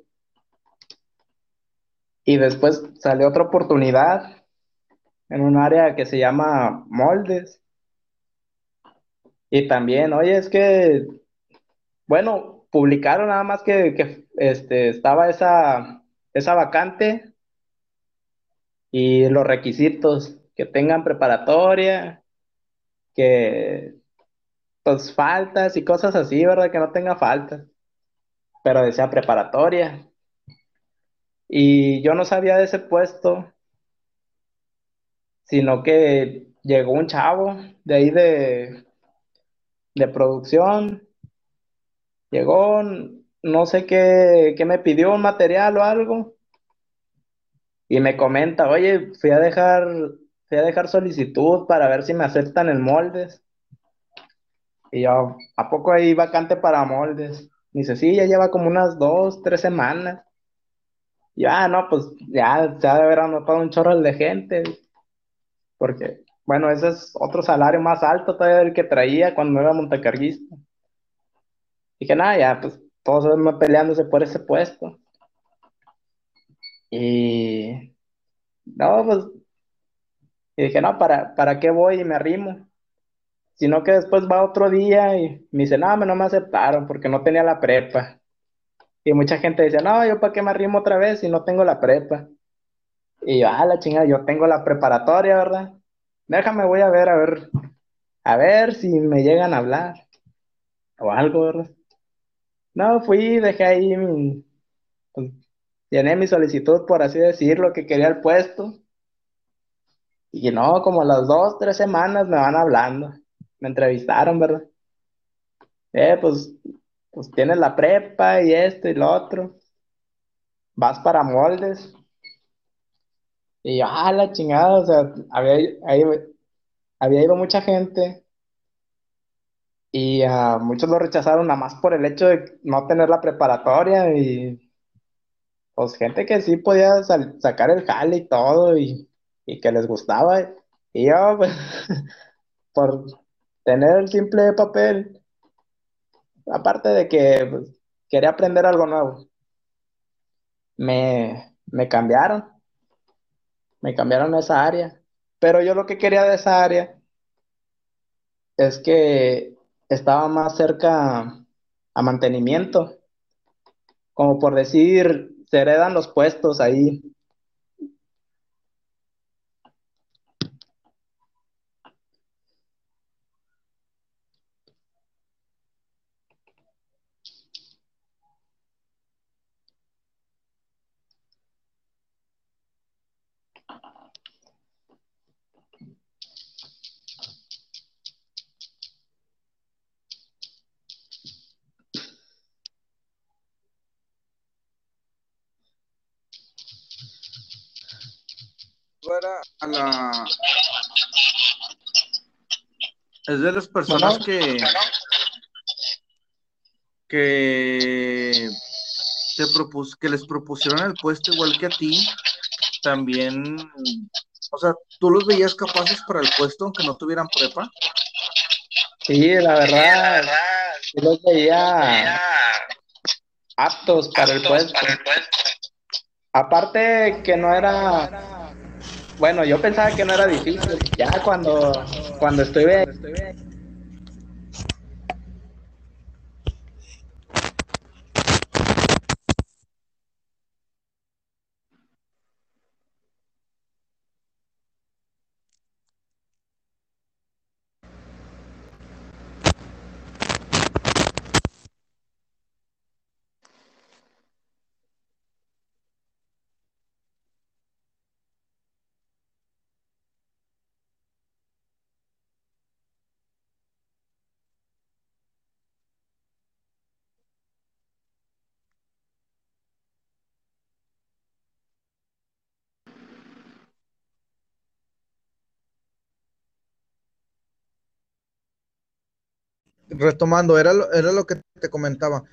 Y después salió otra oportunidad en un área que se llama moldes. Y también, oye, es que, bueno, publicaron nada más que, este, estaba esa, esa vacante y los requisitos, que tengan preparatoria, que pues faltas y cosas así, ¿verdad? Que no tenga faltas, pero decía preparatoria. Y yo no sabía de ese puesto, sino que llegó un chavo de ahí de, de producción, llegó, no sé qué, qué me pidió, un material o algo, y me comenta, oye, fui a dejar, fui a dejar solicitud para ver si me aceptan el moldes. Y yo, ¿a poco hay vacante para moldes? Me dice, sí, ya lleva como unas dos, tres semanas. Y ah, no, pues ya ha de haber anotado un chorro de gente. Porque, bueno, ese es otro salario más alto todavía del que traía cuando era montacarguista. Dije, nada, ya, pues todos van peleándose por ese puesto. Y no, pues, y dije, no, ¿para, ¿para qué voy y me arrimo? Sino que después va otro día y me dice, no, no me aceptaron porque no tenía la prepa. Y mucha gente dice, no, yo para qué me arrimo otra vez si no tengo la prepa. Y yo, ah, la chingada, yo tengo la preparatoria, ¿verdad? Déjame, voy a ver, a ver, a ver si me llegan a hablar o algo, ¿verdad? No, fui, dejé ahí pues, llené mi solicitud, por así decirlo, que quería el puesto. Y no, como las dos, tres semanas me van hablando. Me entrevistaron, ¿verdad? Eh, pues, pues tienes la prepa y esto y lo otro. Vas para moldes. Y yo, ah, la chingada, o sea, había, había ido mucha gente y a muchos lo rechazaron nada más por el hecho de no tener la preparatoria y pues gente que sí podía sacar el jale y todo y, que les gustaba. Y yo, pues, por tener el simple papel, aparte de que quería aprender algo nuevo, me, me cambiaron, me cambiaron a esa área. Pero yo lo que quería de esa área es que estaba más cerca a mantenimiento, como por decir, se heredan los puestos ahí.
La... Es de las personas que... Que, te propus, que les propusieron el puesto igual que a ti, también, o sea, ¿tú los veías capaces para el puesto aunque no tuvieran prepa?
Sí, la verdad, yo los veía aptos para el puesto. Aparte que no era bueno, yo pensaba que no era difícil. Ya cuando, cuando estuve
retomando, era lo, era lo que te comentaba.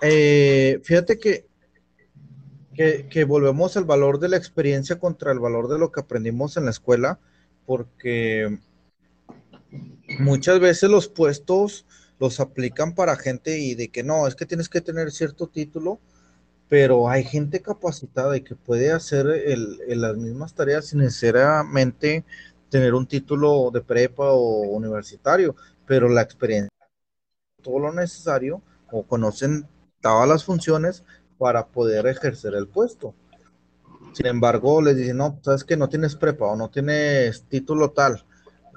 Eh, fíjate que que, volvemos al valor de la experiencia contra el valor de lo que aprendimos en la escuela, porque muchas veces los puestos los aplican para gente y de que no, es que tienes que tener cierto título, pero hay gente capacitada y que puede hacer las mismas tareas sin necesariamente tener un título de prepa o universitario, pero la experiencia, todo lo necesario o conocen todas las funciones para poder ejercer el puesto. Sin embargo, les dicen, no, sabes que no tienes prepa o no tienes título tal,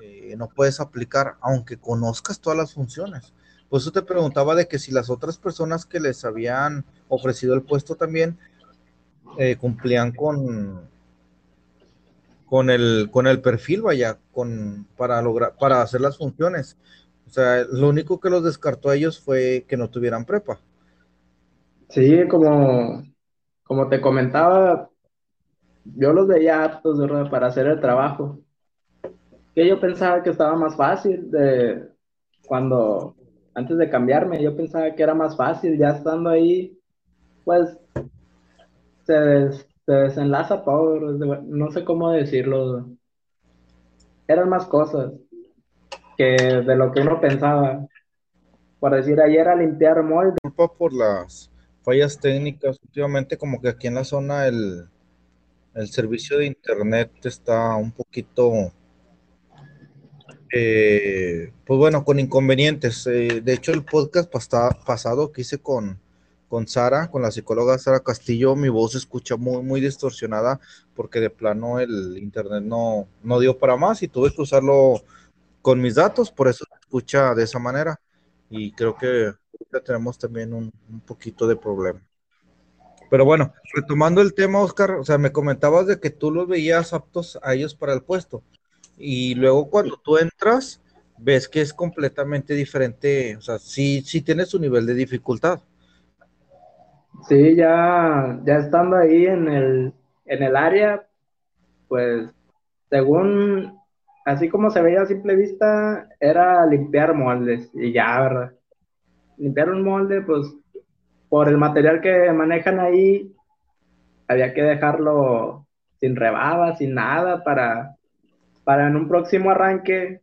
eh, no puedes aplicar, aunque conozcas todas las funciones. Por eso te preguntaba de que si las otras personas que les habían ofrecido el puesto también eh, cumplían con, con el, con el perfil, vaya, con, para lograr, para hacer las funciones. O sea, lo único que los descartó a ellos fue que no tuvieran prepa.
Sí, como, como te comentaba, yo los veía aptos para hacer el trabajo. Que yo pensaba que estaba más fácil de cuando, antes de cambiarme, yo pensaba que era más fácil, ya estando ahí, pues se, se desenlaza todo, no sé cómo decirlo. Eran más cosas que de lo que uno pensaba. Por decir, ayer a limpiar molde.
por las fallas técnicas. Últimamente como que aquí en la zona el, servicio de internet está un poquito, eh, pues bueno, con inconvenientes. Eh, de hecho, el podcast pasado que hice con, con Sara, con la psicóloga Sara Castillo, mi voz se escucha muy, muy distorsionada porque de plano el internet no, no dio para más y tuve que usarlo con mis datos, por eso se escucha de esa manera. Y creo que tenemos también un, poquito de problema. Pero bueno, retomando el tema, Oscar, o sea, me comentabas de que tú los veías aptos a ellos para el puesto. Y luego cuando tú entras, ves que es completamente diferente, o sea, sí, sí tiene su nivel de dificultad.
Sí, ya, ya estando ahí en el, en el área, pues según, así como se veía a simple vista, era limpiar moldes y ya, ¿verdad? limpiar un molde, pues por el material que manejan ahí, había que dejarlo sin rebaba, sin nada, para, para en un próximo arranque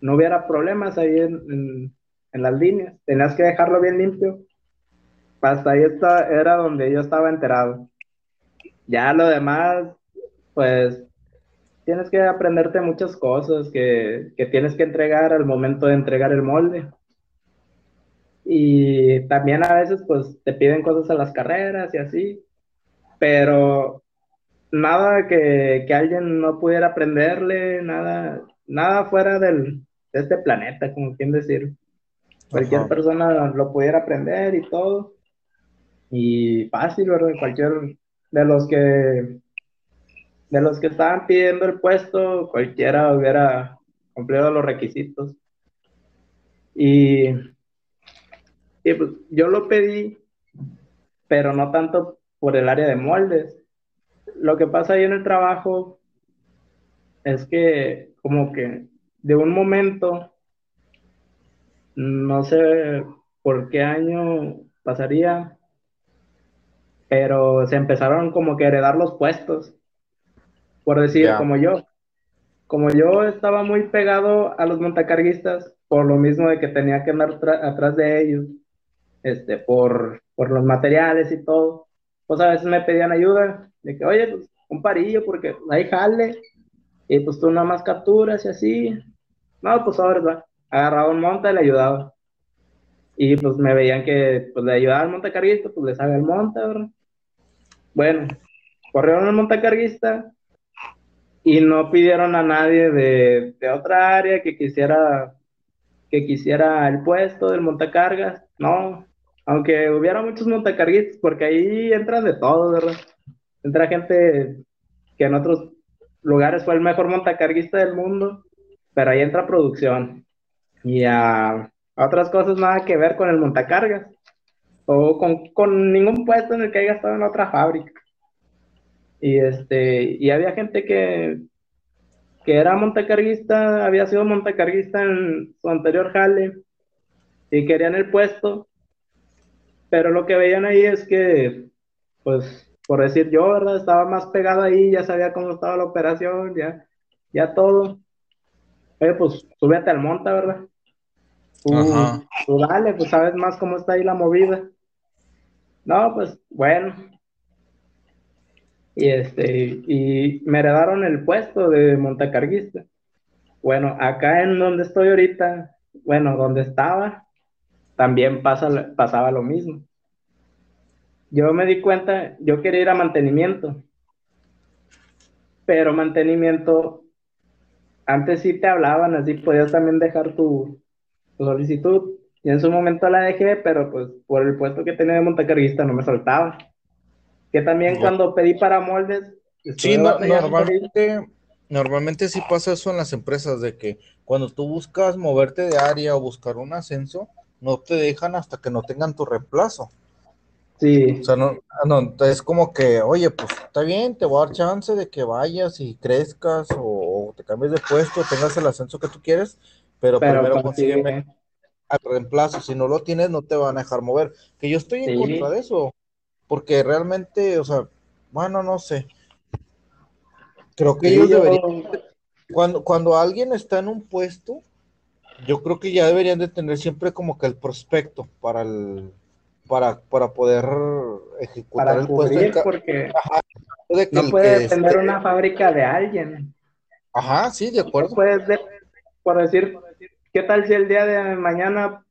no hubiera problemas ahí en, las líneas. Tenías que dejarlo bien limpio. Hasta ahí está, era donde yo estaba enterado. Ya lo demás, pues tienes que aprenderte muchas cosas que, que tienes que entregar al momento de entregar el molde. Y también a veces pues te piden cosas a las carreras y así, pero nada que, alguien no pudiera aprenderle, nada, nada fuera del, de este planeta, como quien decir. Cualquier persona lo pudiera aprender y todo. Y fácil, ¿verdad? Cualquier de los que de los que estaban pidiendo el puesto, cualquiera hubiera cumplido los requisitos. Y pues, yo lo pedí, pero no tanto por el área de moldes. Lo que pasa ahí en el trabajo es que como que de un momento, no sé por qué año pasaría, pero se empezaron como que a heredar los puestos, por decir, como yo. Como yo estaba muy pegado a los montacarguistas, por lo mismo de que tenía que andar atrás de ellos, este, por, por los materiales y todo. Pues a veces me pedían ayuda, de que, oye, pues un parillo, porque ahí jale, y pues tú nada más capturas y así. No, pues ahora va. Agarraba un monte y le ayudaba. Y pues me veían que pues le ayudaba al montacarguista, pues le sabe el monte, ¿verdad? Bueno, corrieron al montacarguista y no pidieron a nadie de, de otra área que quisiera que quisiera el puesto del montacargas. No, aunque hubiera muchos montacarguistas, porque ahí entran de todo, ¿verdad? Entra gente que en otros lugares fue el mejor montacarguista del mundo, pero ahí entra producción. Y a, otras cosas nada que ver con el montacargas, o con, ningún puesto en el que haya estado en otra fábrica. Y, este, y había gente que, que era montacarguista, había sido montacarguista en su anterior jale, y querían el puesto, pero lo que veían ahí es que, pues, por decir yo, ¿verdad? Estaba más pegado ahí, ya sabía cómo estaba la operación, ya, ya todo. Oye, pues súbete al monta, ¿verdad? Tú, dale, pues sabes más cómo está ahí la movida. No, pues bueno. Y este, y me heredaron el puesto de montacarguista. Bueno, acá en donde estoy ahorita, bueno, donde estaba, también pasa, pasaba lo mismo. Yo me di cuenta, yo quería ir a mantenimiento, pero mantenimiento, antes sí te hablaban, así podías también dejar tu, solicitud. Y en su momento la dejé, pero pues por el puesto que tenía de montacarguista no me soltaba. Que también cuando pedí para moldes...
Sí, normalmente, normalmente sí pasa eso en las empresas, de que cuando tú buscas moverte de área o buscar un ascenso, no te dejan hasta que no tengan tu reemplazo.
Sí.
O sea, no, no, es como que, oye, pues está bien, te voy a dar chance de que vayas y crezcas o, te cambies de puesto, tengas el ascenso que tú quieres, pero, primero consígueme al reemplazo. Si no lo tienes, no te van a dejar mover. Que yo estoy en contra de eso, porque realmente, o sea, bueno, no sé. Creo que ellos deberían, cuando, cuando alguien está en un puesto, yo creo que ya deberían de tener siempre como que el prospecto para el para, para poder ejecutar el puesto.
porque no puede tener una fábrica de alguien.
Ajá, sí, de acuerdo.
puedes, por decir, ¿qué tal si el día de mañana,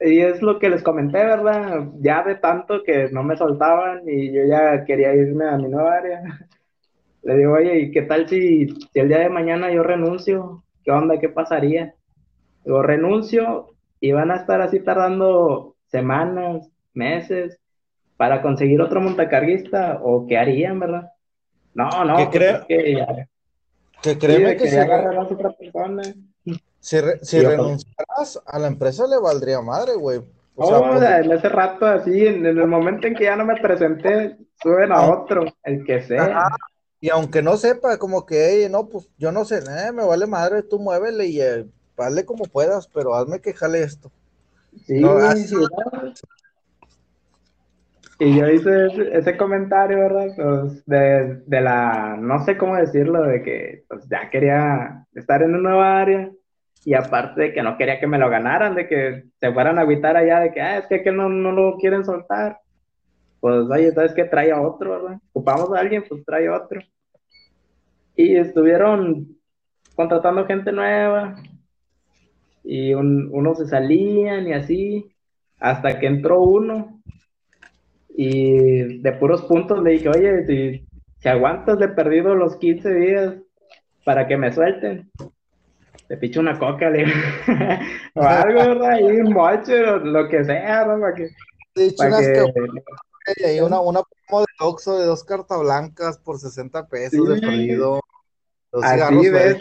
y es lo que les comenté, ¿verdad? Ya de tanto que no me soltaban y yo ya quería irme a mi nueva área. Le digo, oye, ¿y qué tal si, si el día de mañana yo renuncio? ¿Qué onda? ¿Qué pasaría? Digo, renuncio y van a estar así tardando semanas, meses para conseguir otro montacarguista o qué harían, ¿verdad? No, no,
¿Qué pues que, que créeme que,
si, a otra persona.
si, si renunciaras a la empresa le valdría madre, güey.
O en ese rato así, en, el momento en que ya no me presenté, suben a ah. otro, el que sea.
Y aunque no sepa, como que, no, pues yo no sé, eh, me vale madre, tú muévele y eh, vale como puedas, pero hazme que jale esto.
Sí, sí, y yo hice ese, comentario, ¿verdad? Pues de, de, la, no sé cómo decirlo, de que pues, ya quería estar en una nueva área y aparte de que no quería que me lo ganaran, de que se fueran a agüitar allá, de que, ah, es que, que no, no lo quieren soltar. Pues, oye, ¿sabes qué? Trae a otro, ¿verdad? Ocupamos a alguien, pues trae a otro. Y estuvieron contratando gente nueva y un, unos se salían y así, hasta que entró uno y de puros puntos le dije, oye, si, si aguantas de perdido los 15 días para que me suelten, te picho una coca, le o algo, ¿verdad? Y un moche, o lo que sea, ¿no? Para que...
Para que... una, una promo de Oxxo de dos cartas blancas por 60 pesos de perdido.
Así de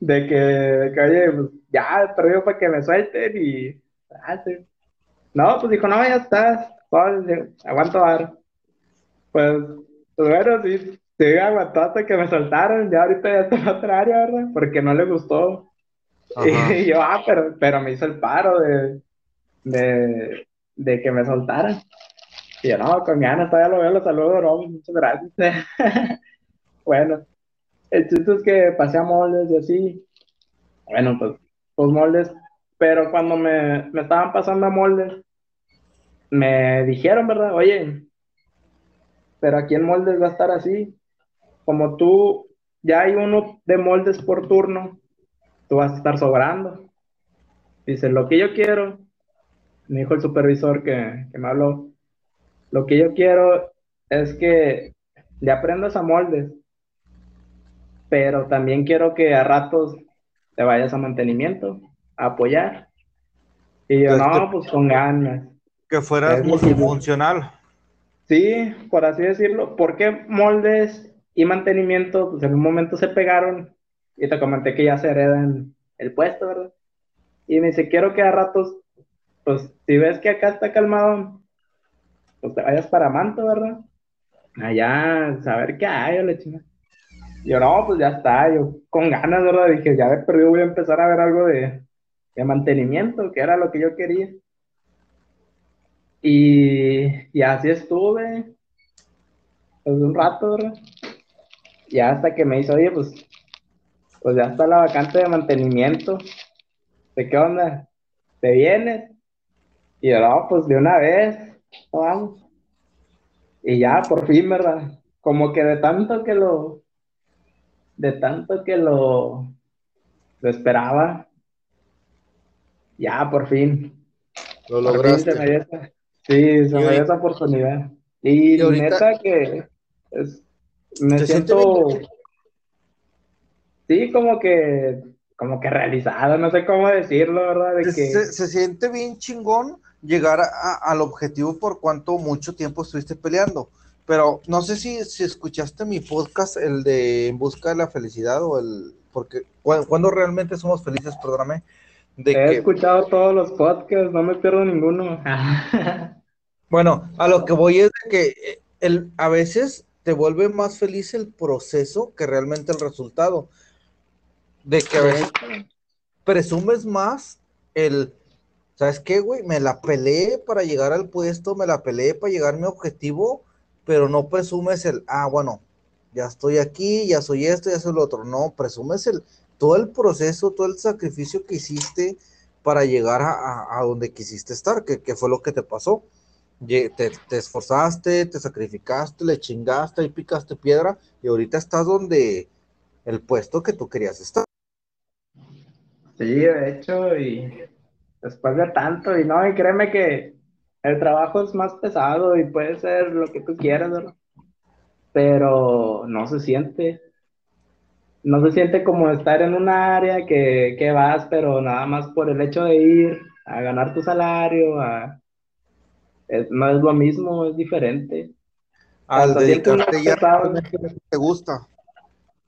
De que, de que, oye, pues, ya, perdido para que me suelten y... Ah, no, pues dijo, no, ya estás aguanto dar. Pues, pues, bueno, sí, sí, aguantó hasta que me soltaron, ya ahorita ya está en otra área, ¿verdad? Porque no le gustó. Y yo, ah, pero, pero me hizo el paro de, de, de que me soltaran. Y yo, no, con mi Ana todavía lo veo, lo saludo, no, muchas gracias. bueno, el chiste es que pasé a moldes y así. Bueno, pues, pues moldes. Pero cuando me, me estaban pasando a moldes, me dijeron, ¿verdad? Oye, pero aquí en moldes va a estar así. Como tú, ya hay uno de moldes por turno, tú vas a estar sobrando. Dice, lo que yo quiero, me dijo el supervisor que, que me habló, lo que yo quiero es que le aprendas a moldes, pero también quiero que a ratos te vayas a mantenimiento, a apoyar. Y yo, no, pues con ganas.
Que fueras multifuncional.
Sí, por así decirlo. Porque moldes y mantenimiento, pues en un momento se pegaron y te comenté que ya se heredan el puesto, ¿verdad? Y me dice, quiero que a ratos, pues si ves que acá está calmado, pues te vayas para Manto, ¿verdad? Allá, saber qué hay, le Yo, no, pues ya está, yo con ganas, ¿verdad? Dije, ya de perdido voy a empezar a ver algo de, de mantenimiento, que era lo que yo quería. Y, y así estuve. pues un rato, ¿verdad? Ya hasta que me hizo, oye, pues, pues ya está la vacante de mantenimiento. ¿De qué onda? ¿Te vienes? Y yo, no, pues de una vez, vamos. Y ya, por fin, ¿verdad? Como que de tanto que lo, de tanto que lo, lo esperaba, ya, por fin.
Lo lograste.
Sí, se me dio esa oportunidad. Y, neta que me siento, sí, como que, como que realizado, no sé cómo decirlo, ¿verdad? De
que... se, siente bien chingón llegar al objetivo por cuánto mucho tiempo estuviste peleando. Pero no sé si, si escuchaste mi podcast, el de En Busca de la Felicidad, o el. Porque cuando realmente somos felices, perdóname.
De He escuchado todos los podcasts, no me pierdo ninguno.
bueno, a lo que voy es de que eh, el, a veces te vuelve más feliz el proceso que realmente el resultado. De que a veces presumes más el, ¿sabes qué, güey? Me la peleé para llegar al puesto, me la peleé para llegar a mi objetivo pero no presumes el, ah, bueno, ya estoy aquí, ya soy esto, ya soy lo otro. No, presumes el, todo el proceso, todo el sacrificio que hiciste para llegar a, donde quisiste estar, que, fue lo que te pasó. Te, te, esforzaste, te sacrificaste, le chingaste y picaste piedra y ahorita estás donde el puesto que tú querías estar.
Sí, de hecho, y después de tanto, y no, y créeme que el trabajo es más pesado y puede ser lo que tú quieras. Pero no se siente. No se siente como estar en un área que, que vas, pero nada más por el hecho de ir a ganar tu salario, a... no es lo mismo, es diferente.
Al dedicarte ya te gusta.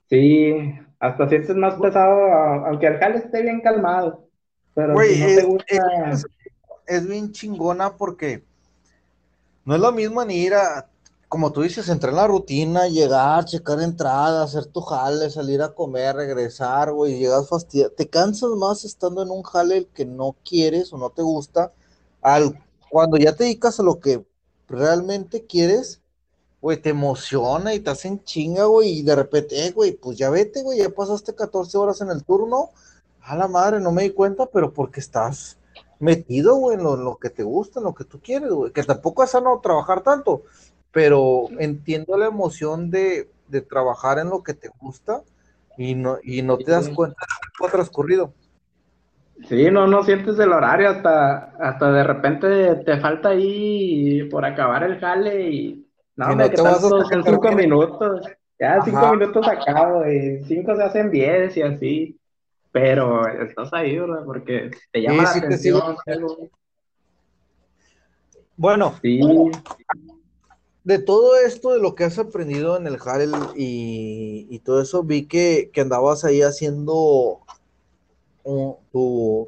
Sí, hasta sientes más pesado, aunque el jale esté bien calmado. Pero si no te gusta
es bien chingona porque no es lo mismo ni ir a, como tú dices, entrar en la rutina, llegar, checar entradas, hacer tu jale, salir a comer, regresar, güey, llegas fastidiado. Te cansas más estando en un jale que no quieres o no te gusta, al cuando ya te dedicas a lo que realmente quieres, güey, te emociona y te hacen chinga, güey, y de repente, eh, güey, pues ya vete, güey, ya pasaste 14 horas en el turno, a la madre, no me di cuenta, pero porque estás metido, güey, en lo, que te gusta, en lo que tú quieres, güey. Que tampoco es sano trabajar tanto, pero entiendo la emoción de, trabajar en lo que te gusta y no, y no te das cuenta de ha transcurrido.
Sí, no, no sientes el horario hasta, hasta de repente te falta ahí por acabar el jale y no, te vas en cinco minutos. Ya cinco minutos acabo y cinco se hacen diez y así. Pero estás ahí, ¿verdad? Porque te llama la atención.
Bueno, sí. De todo esto, de lo que has aprendido en el Harel y, todo eso, vi que, andabas ahí haciendo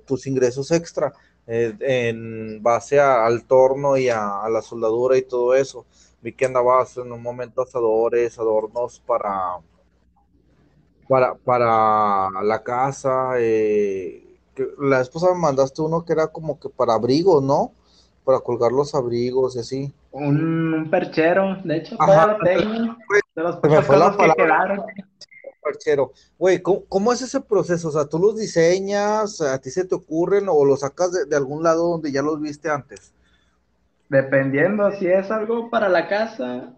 tus ingresos extra eh, en base al torno y a, la soldadura y todo eso. Vi que andabas en un momento asadores, adornos para para, para la casa. Eh, la esposa me mandaste uno que era como que para abrigos, ¿no? Para colgar los abrigos y así.
Un, perchero, de hecho, Ajá, tengo. de los me fue la que quedaron.
Perchero. Güey, ¿cómo, es ese proceso? O sea, ¿tú los diseñas, a ti se te ocurren o los sacas de, de algún lado donde ya los viste antes?
Dependiendo si es algo para la casa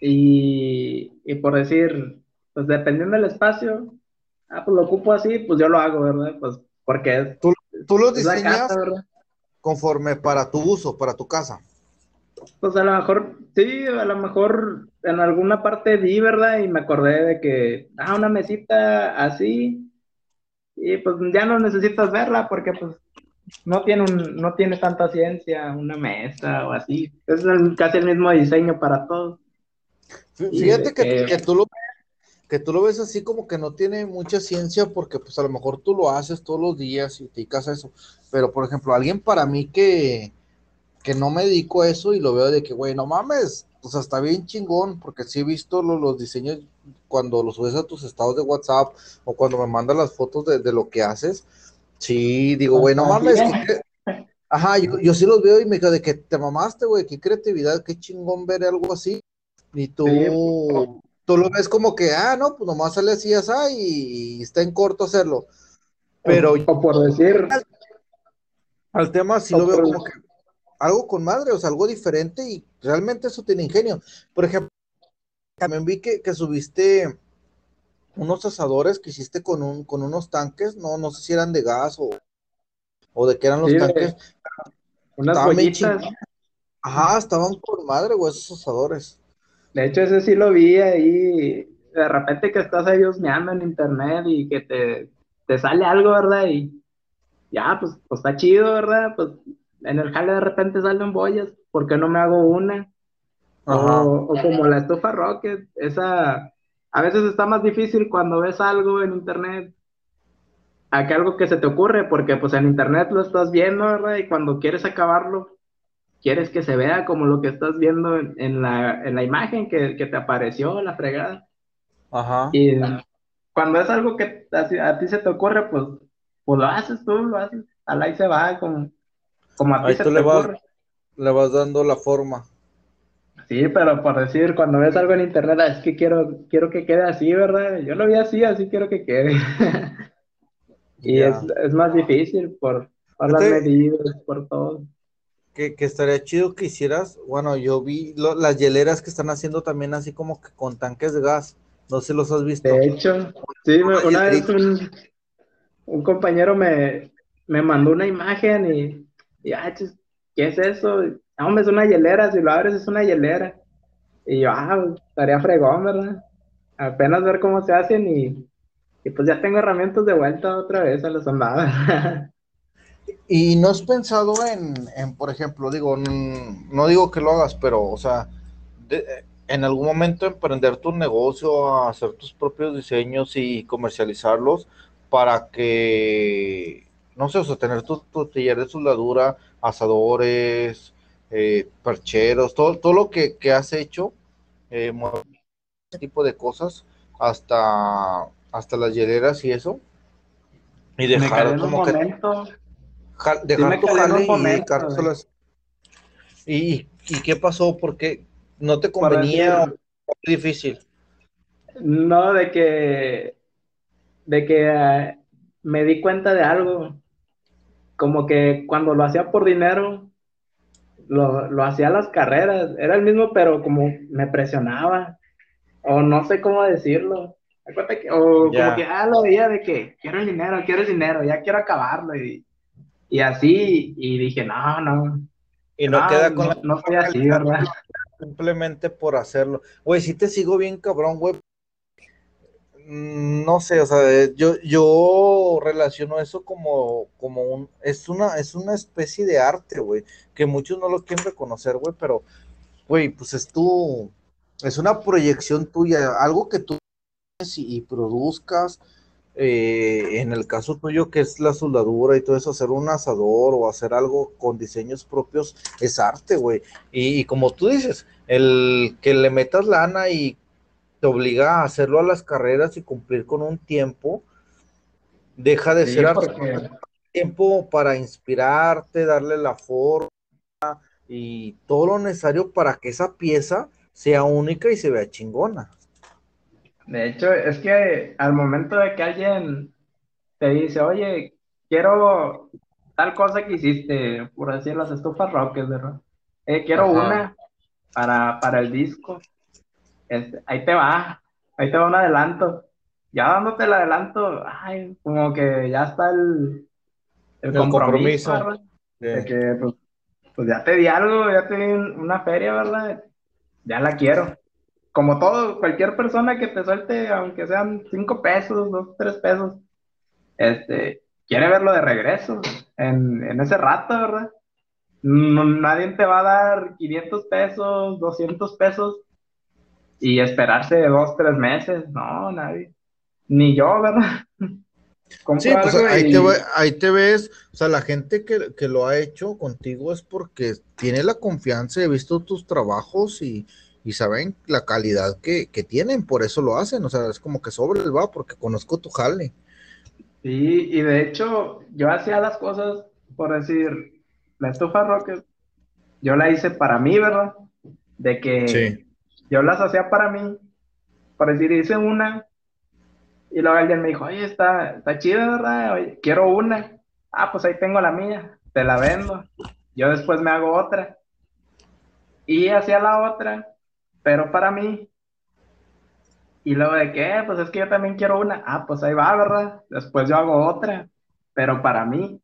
y, y por decir, pues dependiendo del espacio, ah, pues lo ocupo así, pues yo lo hago, ¿verdad? Pues porque es,
tú, tú lo diseñas conforme para tu uso, para tu casa.
Pues a lo mejor, sí, a lo mejor en alguna parte vi, ¿verdad? Y me acordé de que, ah, una mesita así, y pues ya no necesitas verla porque pues no tiene, un, no tiene tanta ciencia una mesa o así. Es casi el mismo diseño para todos.
Fíjate que, que, tú lo que tú lo ves así como que no tiene mucha ciencia porque pues a lo mejor tú lo haces todos los días y te dedicas a eso. Pero por ejemplo, alguien para mí que, que no me dedico a eso y lo veo de que, güey, no mames, pues está bien chingón porque sí he visto los, diseños cuando los subes a tus estados de WhatsApp o cuando me mandas las fotos de, lo que haces. Sí, digo, güey, no mames. Ajá, yo, yo sí los veo y me quedo de que te mamaste, güey, qué creatividad, qué chingón ver algo así Y tú, tú lo ves como que, ah, no, pues nomás sale así, así, y está en corto hacerlo. Pero.
O, por decir.
Al, tema sí lo veo como que algo con madre, o sea, algo diferente y realmente eso tiene ingenio. Por ejemplo, también vi que, que subiste unos asadores que hiciste con, un, con unos tanques, no, no sé si eran de gas o, o de qué eran los tanques.
unas bollitas.
Ajá, estaban por madre, güey, esos asadores.
De hecho, ese sí lo vi ahí. De repente que estás ahí husmeando en internet y que te, te sale algo, ¿verdad? Y ya, pues, pues está chido, ¿verdad? Pues en el jale de repente salen bollas, ¿por qué no me hago una? O, o, como la estufa Rocket, esa a veces está más difícil cuando ves algo en internet a que algo que se te ocurre, porque pues en internet lo estás viendo, ¿verdad? Y cuando quieres acabarlo, quieres que se vea como lo que estás viendo en, la, en la, imagen que, que, te apareció, la fregada.
Ajá.
Y cuando es algo que a, ti se te ocurre, pues, pues lo haces tú, lo haces, al ahí se va, como, como a ti se te
le
ocurre.
Vas, le vas dando la forma.
Sí, pero por decir, cuando ves algo en internet, es que quiero, quiero que quede así, ¿verdad? Yo lo vi así, así quiero que quede. y es, es, más difícil por, por las medidas, por todo.
Que, que, estaría chido que hicieras, bueno, yo vi las hieleras que están haciendo también así como que con tanques de gas, no sé si los has visto.
De hecho, sí, una vez un, un compañero me, me mandó una imagen y, y ah, ¿qué es eso? No, hombre, es una hielera, si lo abres es una hielera. Y yo, ah, estaría fregón, ¿verdad? Apenas ver cómo se hacen y, y pues ya tengo herramientas de vuelta otra vez a las andadas.
¿Y no has pensado en, en, por ejemplo, digo, no digo que lo hagas, pero, o sea, en algún momento emprender tu negocio, hacer tus propios diseños y comercializarlos para que, no sé, o sea, tener tu, tu taller de soldadura, asadores, eh, percheros, todo, todo lo que, que has hecho, eh, ese tipo de cosas, hasta, hasta las hieleras y eso, y dejar como que... dejar tu jale y ¿Y, ¿Y qué pasó? porque no te convenía? Decir, difícil?
No, de que, de que uh, me di cuenta de algo, como que cuando lo hacía por dinero, lo, lo hacía a las carreras, era el mismo, pero como me presionaba, o no sé cómo decirlo. o como que, ah, lo veía de que quiero el dinero, quiero el dinero, ya quiero acabarlo, y, y así, y dije, no, no.
Y no, queda con
no, no soy así, ¿verdad?
Simplemente por hacerlo. Güey, si te sigo bien cabrón, güey, Mm, no sé, o sea, yo, yo relaciono eso como, como un, es una, es una especie de arte, güey, que muchos no lo quieren reconocer, güey, pero, güey, pues es tu, es una proyección tuya, algo que tú y, y produzcas, eh, en el caso tuyo que es la soldadura y todo eso, hacer un asador o hacer algo con diseños propios es arte, güey, y, y como tú dices, el que le metas lana y te obliga a hacerlo a las carreras y cumplir con un tiempo, deja de ser tiempo para inspirarte, darle la forma y todo lo necesario para que esa pieza sea única y se vea chingona.
De hecho, es que al momento de que alguien te dice, oye, quiero tal cosa que hiciste, por decir las estufas roques, ¿verdad? Eh, quiero una para, para el disco este, ahí te va, ahí te va un adelanto. Ya dándote el adelanto, ay, como que ya está el, el, compromiso. De que, pues, pues, ya te di algo, ya te di una feria, ¿verdad? Ya la quiero. Como todo, cualquier persona que te suelte, aunque sean cinco pesos, dos, tres pesos, este, quiere verlo de regreso en, en ese rato, ¿verdad? nadie te va a dar 500 pesos, 200 pesos y esperarse dos, tres meses, no, nadie. Ni yo, ¿verdad?
Sí, pues ahí, te, ahí, te, ves, o sea, la gente que, que, lo ha hecho contigo es porque tiene la confianza, he visto tus trabajos y, y saben la calidad que, que, tienen, por eso lo hacen, o sea, es como que sobre el va, porque conozco tu jale.
Sí, y de hecho, yo hacía las cosas, por decir, la estufa Rocket, yo la hice para mí, ¿verdad? De que yo las hacía para mí, por decir, hice una, y luego alguien me dijo, oye, está, está chida, ¿verdad? Oye, quiero una. Ah, pues ahí tengo la mía, te la vendo. Yo después me hago otra. Y hacía la otra, pero para mí. Y luego de qué, pues es que yo también quiero una. Ah, pues ahí va, ¿verdad? Después yo hago otra, pero para mí.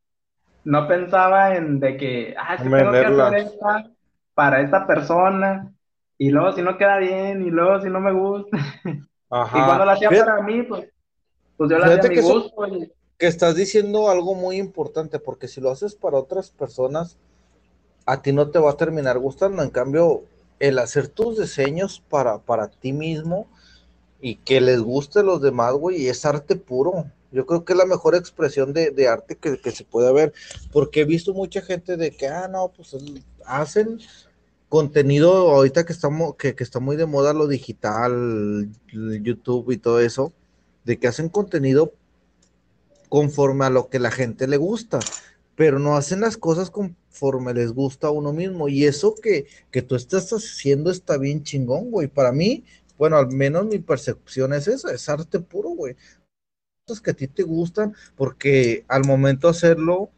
No pensaba en de que, ah, es que tengo que hacer esta para esta persona. Y luego si no queda bien, y luego si no me gusta. Ajá. Y cuando la hacía para mí, pues, pues yo la hacía a mi gusto.
Que estás diciendo algo muy importante, porque si lo haces para otras personas, a ti no te va a terminar gustando. En cambio, el hacer tus diseños para, para ti mismo y que les guste a los demás, güey, es arte puro. Yo creo que es la mejor expresión de, arte que, se puede ver, porque he visto mucha gente de que, ah, no, pues hacen contenido ahorita que estamos, que, que está muy de moda lo digital, YouTube y todo eso, de que hacen contenido conforme a lo que la gente le gusta, pero no hacen las cosas conforme les gusta a uno mismo. Y eso que, que tú estás haciendo está bien chingón, güey. Para mí, bueno, al menos mi percepción es esa, es arte puro, güey. Cosas que a ti te gustan, porque al momento de hacerlo,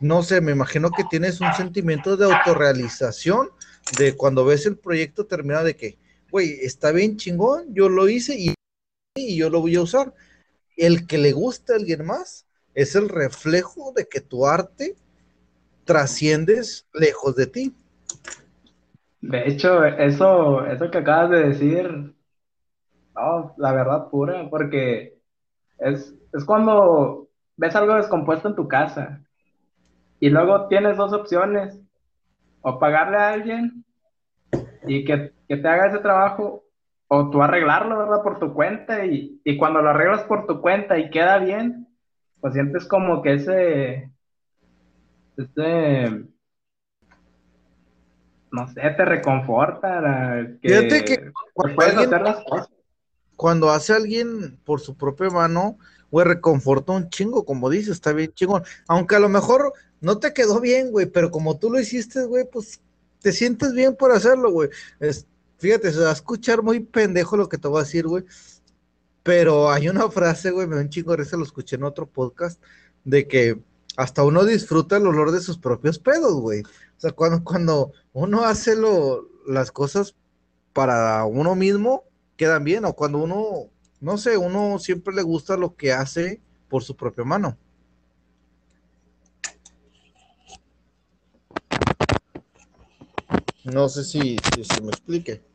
no sé, me imagino que tienes un sentimiento de autorrealización de cuando ves el proyecto terminado de que, güey, está bien chingón, yo lo hice y, y yo lo voy a usar el que le gusta a alguien más es el reflejo de que tu arte trasciendes lejos de ti.
De hecho, eso, eso que acabas de decir, la verdad pura, porque es, es cuando ves algo descompuesto en tu casa y luego tienes dos opciones, o pagarle a alguien y que, que te haga ese trajo, o tú arreglarlo, ¿verdad? Por tu cuenta y, cuando lo arreglas por tu cuenta y queda bien, pues sientes como que ese, ese, no sé, te reconforta. Que Fíjate que
cuando, hace alguien por su propia mano, güey, reconforta un chingo, como dices, está bien chingón. Aunque a lo mejor no te quedó bien, güey, pero como tú lo hiciste, güey, pues te sientes bien por hacerlo, güey. Es, Fíjate, se va a escuchar muy pendejo lo que te voy a decir, güey. Pero hay una frase, güey, me da un chingo de lo escuché en otro podcast, de que hasta uno disfruta el olor de sus propios pedos, güey. O sea, cuando, cuando uno hace lo, las cosas para uno mismo, quedan bien. O cuando uno, no sé, uno siempre le gusta lo que hace por su propia mano. No sé si, si se me explique.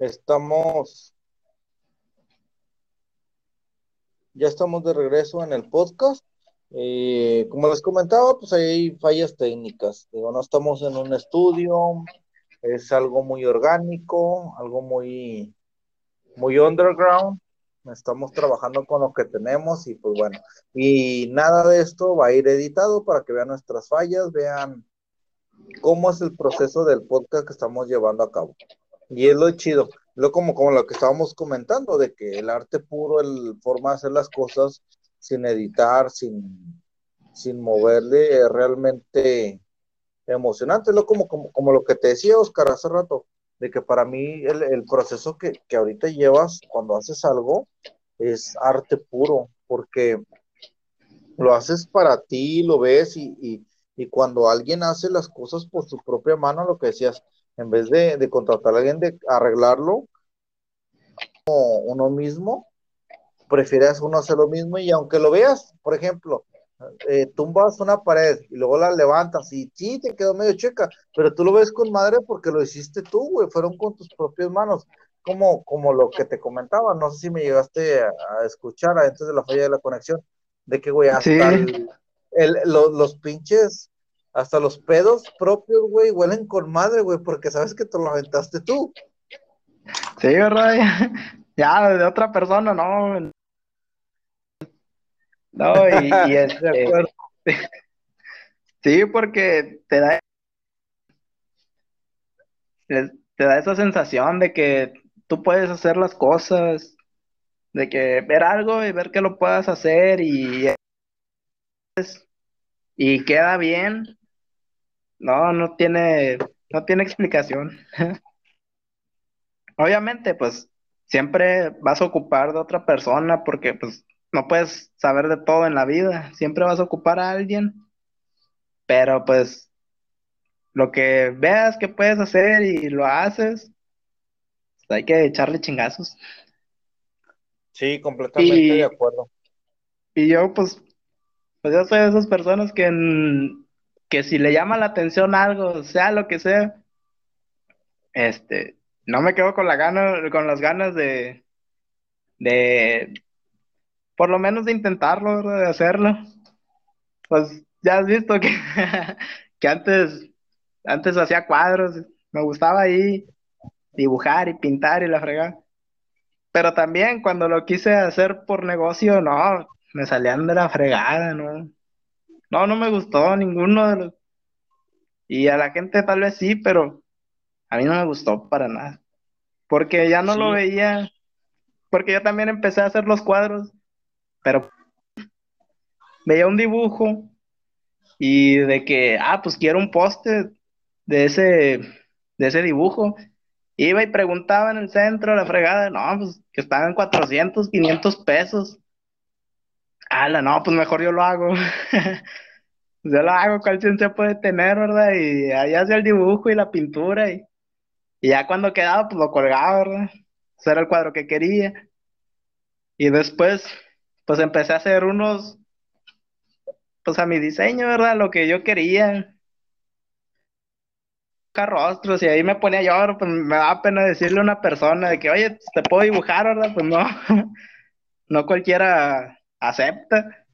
Estamos, ya estamos de regreso en el podcast. Eh, como les comentaba, pues hay fallas técnicas. Digo, no estamos en un estudio, es algo muy orgánico, algo muy, muy underground. Estamos trabajando con lo que tenemos y pues bueno, y nada de esto va a ir editado para que vean nuestras fallas, vean cómo es el proceso del podcast que estamos llevando a cabo. Y es lo chido, lo como, como lo que estábamos comentando, de que el arte puro, el forma de hacer las cosas sin editar, sin, sin moverle, es realmente emocionante. Lo como, como, como, lo que te decía Oscar hace rato, de que para mí el, el proceso que, que ahorita llevas cuando haces algo es arte puro, porque lo haces para ti, lo ves y, y, y, cuando alguien hace las cosas por su propia mano, lo que decías, en vez de, contratar a alguien de arreglarlo uno mismo, prefieres uno hacer lo mismo y aunque lo veas, por ejemplo, eh, tumbas una pared y luego la levantas y sí, te quedó medio checa, pero tú lo ves con madre porque lo hiciste tú, güey, fueron con tus propias manos, como, como lo que te comentaba, no sé si me llegaste a, escuchar antes de la falla de la conexión, de que, güey, hasta los pinches hasta los pedos propios, güey, huelen con madre, güey, porque sabes que te lo aventaste tú.
Sí, ¿verdad? Ya, de otra persona, no. No, y, y este, Sí, porque te da, te da esa sensación de que tú puedes hacer las cosas, de que ver algo y ver que lo puedas hacer y, y queda bien. No, no tiene, no tiene explicación. Obviamente, pues siempre vas a ocupar de otra persona porque pues no puedes saber de todo en la vida, siempre vas a ocupar a alguien, pero pues lo que veas que puedes hacer y lo haces, pues, hay que echarle chingazos.
Sí, completamente de acuerdo.
Y yo pues, pues yo soy de esas personas que, que si le llama la atención algo, sea lo que sea, este, no me quedo con la gana, con las ganas de, de, por lo menos de intentarlo, de hacerlo. Pues ya has visto que, que antes, antes hacía cuadros, me gustaba ahí dibujar y pintar y la fregada. Pero también cuando lo quise hacer por negocio, no, me salían de la fregada, no. No, no me gustó ninguno de los. Y a la gente tal vez sí, pero a mí no me gustó para nada. Porque ya no lo veía. Porque yo también empecé a hacer los cuadros, pero veía un dibujo y de que, ah, pues quiero un poste de ese, de ese dibujo. Iba y preguntaba en el centro, la fregada, no, pues que estaban 400, 500 pesos. Ala, no, pues mejor yo lo hago. yo lo hago, cuál ciencia puede tener, ¿verdad? Y ahí hacía el dibujo y la pintura y y ya cuando quedaba, pues lo colgaba, ¿verdad? Ese era el cuadro que quería. Y después, pues empecé a hacer unos, pues a mi diseño, ¿verdad? Lo que yo quería. Rostros y ahí me ponía yo, pues me da pena decirle a una persona de que, oye, te puedo dibujar, ¿verdad? Pues no, no cualquiera acepta.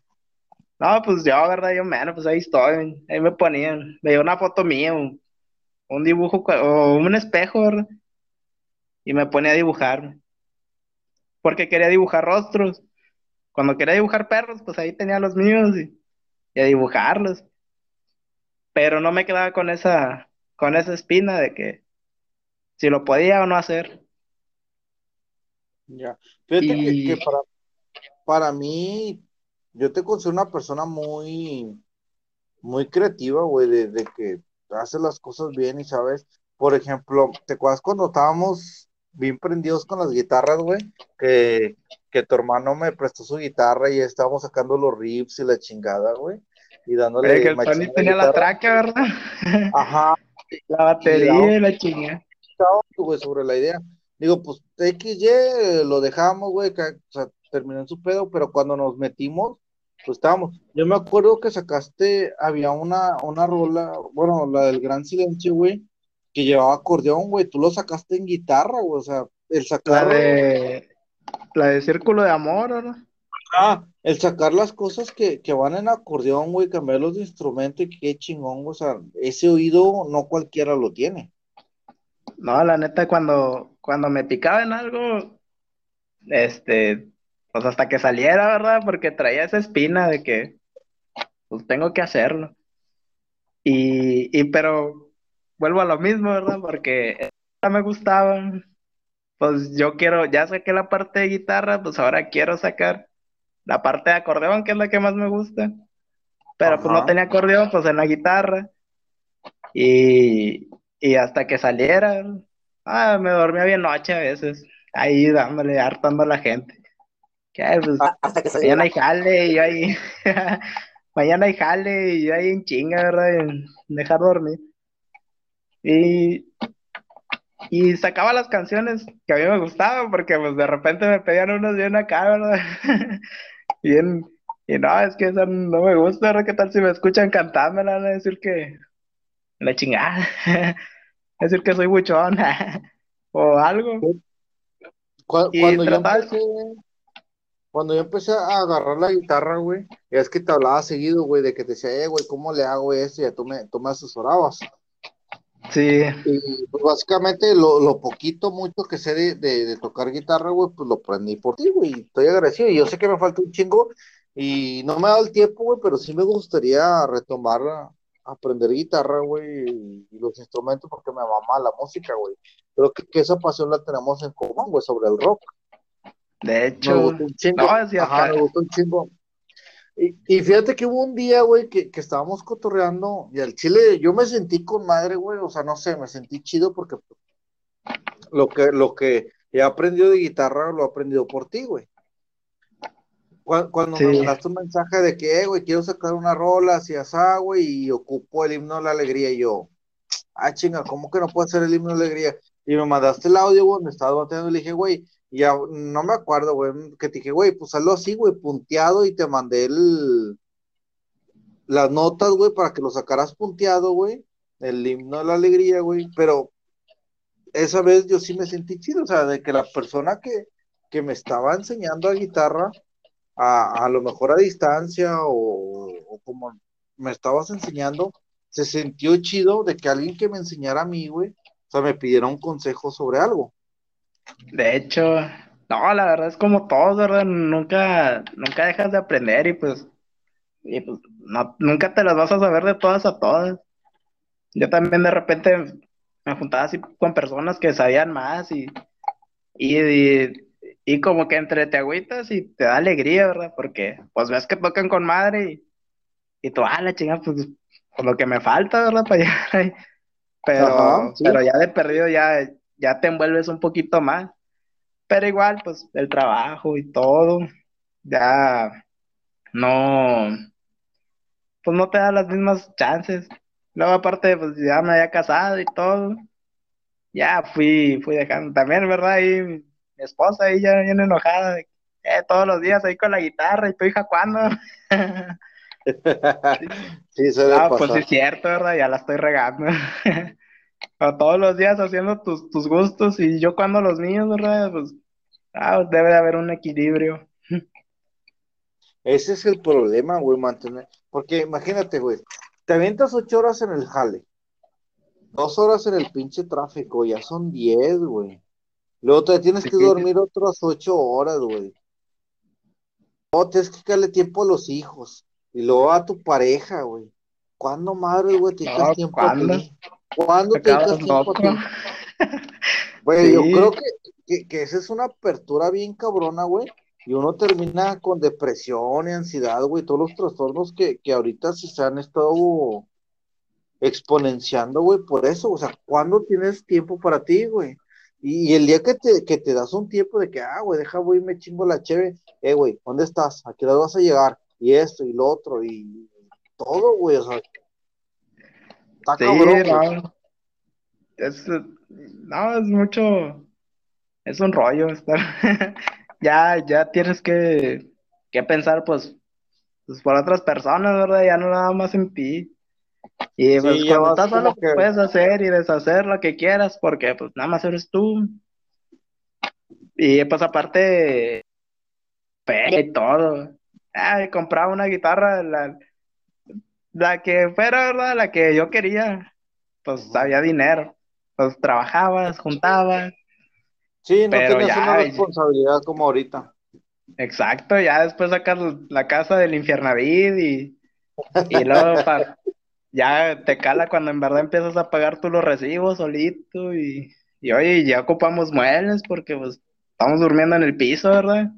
No, pues yo, ¿verdad? Yo menos, pues ahí estoy, ahí me ponían, veía una foto mía, un dibujo o un espejo, ¿verdad? Y me ponía a dibujar. Porque quería dibujar rostros. Cuando quería dibujar perros, pues ahí tenía los míos y, a dibujarlos. Pero no me quedaba con esa, con esa espina de que si lo podía o no hacer.
Ya. Fíjate que, para, para mí, yo te considero una persona muy, muy creativa, güey, de, que hace las cosas bien y sabes, por ejemplo, ¿te acuerdas cuando estábamos bien prendidos con las guitarras, güey? Que, que tu hermano me prestó su guitarra y estábamos sacando los riffs y la chingada, güey. Y dándole.
que el Tony tenía la traca, ¿verdad?
Ajá.
la batería y la, chingada.
Güey, sobre la idea. Digo, pues XY lo dejamos, güey, o sea, terminó en su pedo, pero cuando nos metimos, pues estábamos. Yo me acuerdo que sacaste, había una, una rola, bueno, la del Gran Silencio, güey, que llevaba acordeón, güey. Tú lo sacaste en guitarra, güey, o sea, el sacar.
La de, la de Círculo de Amor, ¿verdad?
Ah, el sacar las cosas que, que van en acordeón, güey, cambiarlos de instrumento y qué chingón, o sea, ese oído no cualquiera lo tiene.
No, la neta, cuando, cuando me picaba en algo, este, pues hasta que saliera, ¿verdad? Porque traía esa espina de que pues tengo que hacerlo. Y, y pero vuelvo a lo mismo, ¿verdad? Porque me gustaba. Pues yo quiero, ya saqué la parte de guitarra, pues ahora quiero sacar la parte de acordeón, que es la que más me gusta. Pero pues no tenía acordeón, pues en la guitarra. Y, y hasta que saliera, ah, me dormía bien noche a veces, ahí dándole, hartando a la gente. Pues, ah, hasta que mañana hay jale y yo ahí, mañana hay jale y yo ahí en chinga, ¿verdad? En dejar dormir. Y, y sacaba las canciones que a mí me gustaban, porque pues de repente me pedían unos bien acá, ¿verdad? bien, y no, es que eso no me gusta, ¿verdad? ¿Qué tal si me escuchan cantando? Me van a decir que la chingada, decir que soy buchón o algo.
Cuando, cuando yo empecé, cuando yo empecé a agarrar la guitarra, güey, es que te hablaba seguido, güey, de que te decía, eh, güey, ¿cómo le hago esto? Y ya tú me, tú me asesorabas.
Sí.
Y pues básicamente lo, lo poquito, mucho que sé de, de, tocar guitarra, güey, pues lo aprendí por ti, güey. Estoy agradecido. Y yo sé que me falta un chingo y no me ha dado el tiempo, güey, pero sí me gustaría retomar aprender guitarra, güey, y los instrumentos porque me mama la música, güey. Creo que, que, esa pasión la tenemos en común, güey, sobre el rock.
De hecho, me gustó un chingo. No,
Ajá, me gustó un chingo. Y, y, fíjate que hubo un día, güey, que, que, estábamos cotorreando y al chile yo me sentí con madre, güey, o sea, no sé, me sentí chido porque lo que, lo que he aprendido de guitarra lo he aprendido por ti, güey. Cuando, me mandaste un mensaje de que, eh, güey, quiero sacar una rola hacia esa, güey, y ocupo el himno de la alegría, y yo, ah, chinga, ¿cómo que no puedo hacer el himno de la alegría? Y me mandaste el audio, güey, me estaba bateando y le dije, güey, ya no me acuerdo, güey, que te dije, güey, pues hazlo así, güey, punteado, y te mandé el, las notas, güey, para que lo sacaras punteado, güey, el himno de la alegría, güey, pero esa vez yo sí me sentí chido, o sea, de que la persona que, que me estaba enseñando a guitarra, a, a lo mejor a distancia o, como me estabas enseñando, se sintió chido de que alguien que me enseñara a mí, güey, o sea, me pidiera un consejo sobre algo.
De hecho, no, la verdad es como todo, ¿verdad? Nunca, nunca dejas de aprender y pues, y pues no, nunca te las vas a saber de todas a todas. Yo también de repente me juntaba así con personas que sabían más y, y, y como que entre te agüitas y te da alegría, ¿verdad? Porque pues ves que tocan con madre y, y tú, ah, la chingada, pues con lo que me falta, ¿verdad? Para llegar ahí. Pero, pero ya de perdido ya, ya te envuelves un poquito más. Pero igual, pues el trabajo y todo, ya no, pues no te da las mismas chances. Luego aparte, pues ya me había casado y todo. Ya fui, fui dejando también, ¿verdad? Y mi esposa ella viene enojada, eh, todos los días ahí con la guitarra, y tu hija, ¿cuándo?
sí, se
ah, pues sí es cierto, ¿verdad? Ya la estoy regando. todos los días haciendo tus, tus gustos y yo cuando los míos, ¿verdad? Pues ah, debe de haber un equilibrio.
Ese es el problema, güey, mantener. Porque imagínate, güey, te avientas ocho horas en el jale, dos horas en el pinche tráfico, ya son diez, güey. Luego te tienes que dormir otras ocho horas, güey. Luego tienes que darle tiempo a los hijos. Y luego a tu pareja, güey. ¿Cuándo, madre, güey, te no, tiempo ¿cuándo? a ti? ¿Cuándo te dedicas tiempo? Güey, yo creo que, que, esa es una apertura bien cabrona, güey. Y uno termina con depresión y ansiedad, güey. Todos los trastornos que, que ahorita se han estado exponenciando, güey, por eso. O sea, ¿cuándo tienes tiempo para ti, güey? Y, el día que te, que te das un tiempo de que, ah, güey, deja, güey, me chingo la cheve, eh, güey, ¿dónde estás? ¿A qué hora vas a llegar? Y esto y lo otro, y todo, güey, o sea.
Está cabrón, no. Es, no, es mucho, es un rollo estar. ya, ya tienes que, que pensar, pues, pues, por otras personas, ¿verdad? Ya no nada más en ti. Y pues cuando estás solo que... puedes hacer y deshacer lo que quieras, porque pues nada más eres tú. Y pues aparte, y todo. Ah, compraba una guitarra, la, la que fuera, ¿verdad? La que yo quería. Pues había dinero. Pues trabajabas, juntabas.
Sí, no tenías una responsabilidad como ahorita.
Exacto, ya después sacas la casa del Infiernavid y, y luego ya te cala cuando en verdad empiezas a pagar tú los recibos solito y, y oye, ya ocupamos muebles porque pues estamos durmiendo en el piso, ¿verdad?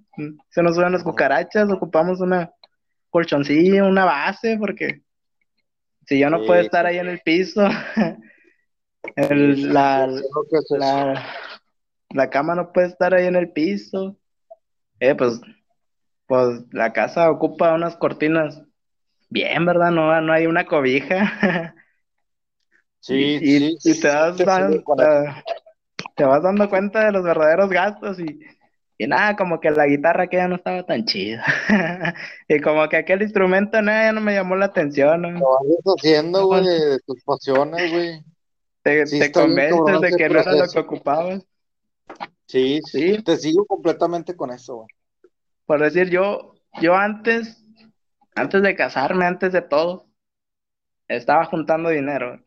Se nos suben las cucarachas, ocupamos una colchoncilla, una base, porque si yo no puedo estar ahí en el piso, la, la, la, cama no puede estar ahí en el piso, eh, pues, pues la casa ocupa unas cortinas. Bien, ¿verdad? No, no hay una cobija.
Sí,
y,
sí,
te, vas dando, te, vas dando cuenta de los verdaderos gastos y, y nada, como que la guitarra que ya no estaba tan chida. y como que aquel instrumento nada, ya no me llamó la atención. ¿no?
Lo vas haciendo, güey, de tus pasiones, güey.
Te, te convences de que no era lo que ocupabas.
Sí, sí, te sigo completamente con eso, güey.
Por decir, yo, yo antes antes de casarme, antes de todo, estaba juntando dinero.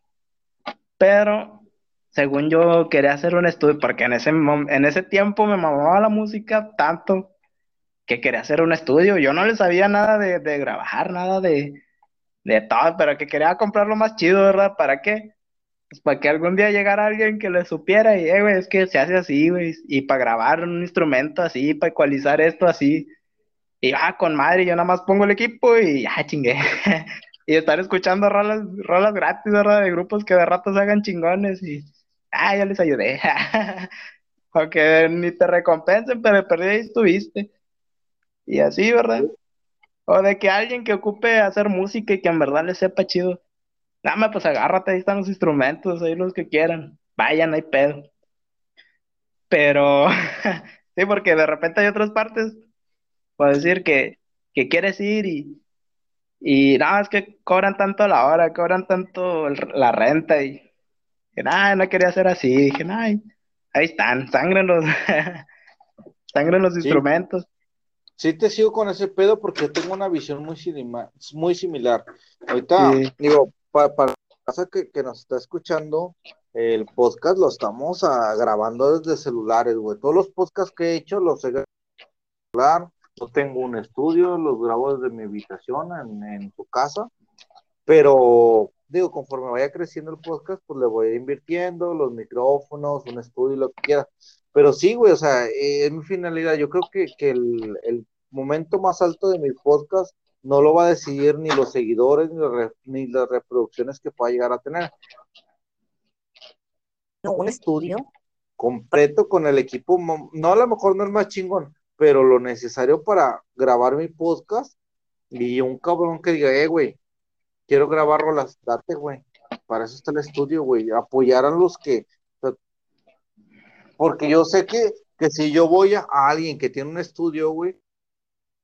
Pero, según yo, quería hacer un estudio, porque en ese, en ese tiempo me mamaba la música tanto que quería hacer un estudio. Yo no le sabía nada de, de grabar, nada de, de todo, pero que quería comprar lo más chido, ¿verdad? ¿Para qué? Pues para que algún día llegara alguien que le supiera y, eh, es que se hace así, güey, y para grabar un instrumento así, para ecualizar esto así, y ah, con madre, yo nada más pongo el equipo y ya chingué. y estar escuchando rolas, rolas gratis, ¿verdad? De grupos que de rato se hagan chingones y, ah, yo les ayudé. Aunque ni te recompensen, pero perdí ahí estuviste. Y así, ¿verdad? O de que alguien que ocupe hacer música y que en verdad le sepa chido. Nada, pues agárrate, ahí están los instrumentos, ahí los que quieran. Vayan, hay pedo. Pero, sí, porque de repente hay otras partes, puedo decir que, que quieres ir y, y nada, es que cobran tanto la hora, cobran tanto la renta y nada, no quería hacer así. Dije, nada, ahí están, sangren los, sangren los instrumentos.
Sí te sigo con ese pedo porque tengo una visión muy, muy similar. Ahorita, digo, para, para que, que nos está escuchando, el podcast lo estamos ah, grabando desde celulares, güey. Todos los podcasts que he hecho los he grabado celular. No tengo un estudio, los grabo desde mi habitación en, en tu casa. Pero digo, conforme vaya creciendo el podcast, pues le voy a ir invirtiendo los micrófonos, un estudio, lo que quiera. Pero sí, güey, o sea, eh, es mi finalidad. Yo creo que, que el, el, momento más alto de mi podcast no lo va a decidir ni los seguidores ni, las reproducciones que pueda llegar a tener. Un estudio completo con el equipo, no a lo mejor no es más chingón, pero lo necesario para grabar mi podcast y un cabrón que diga, eh, güey, quiero grabar rolas, date, güey. Para eso está el estudio, güey. Apoyar a los que. Porque yo sé que, que si yo voy a, alguien que tiene un estudio, güey,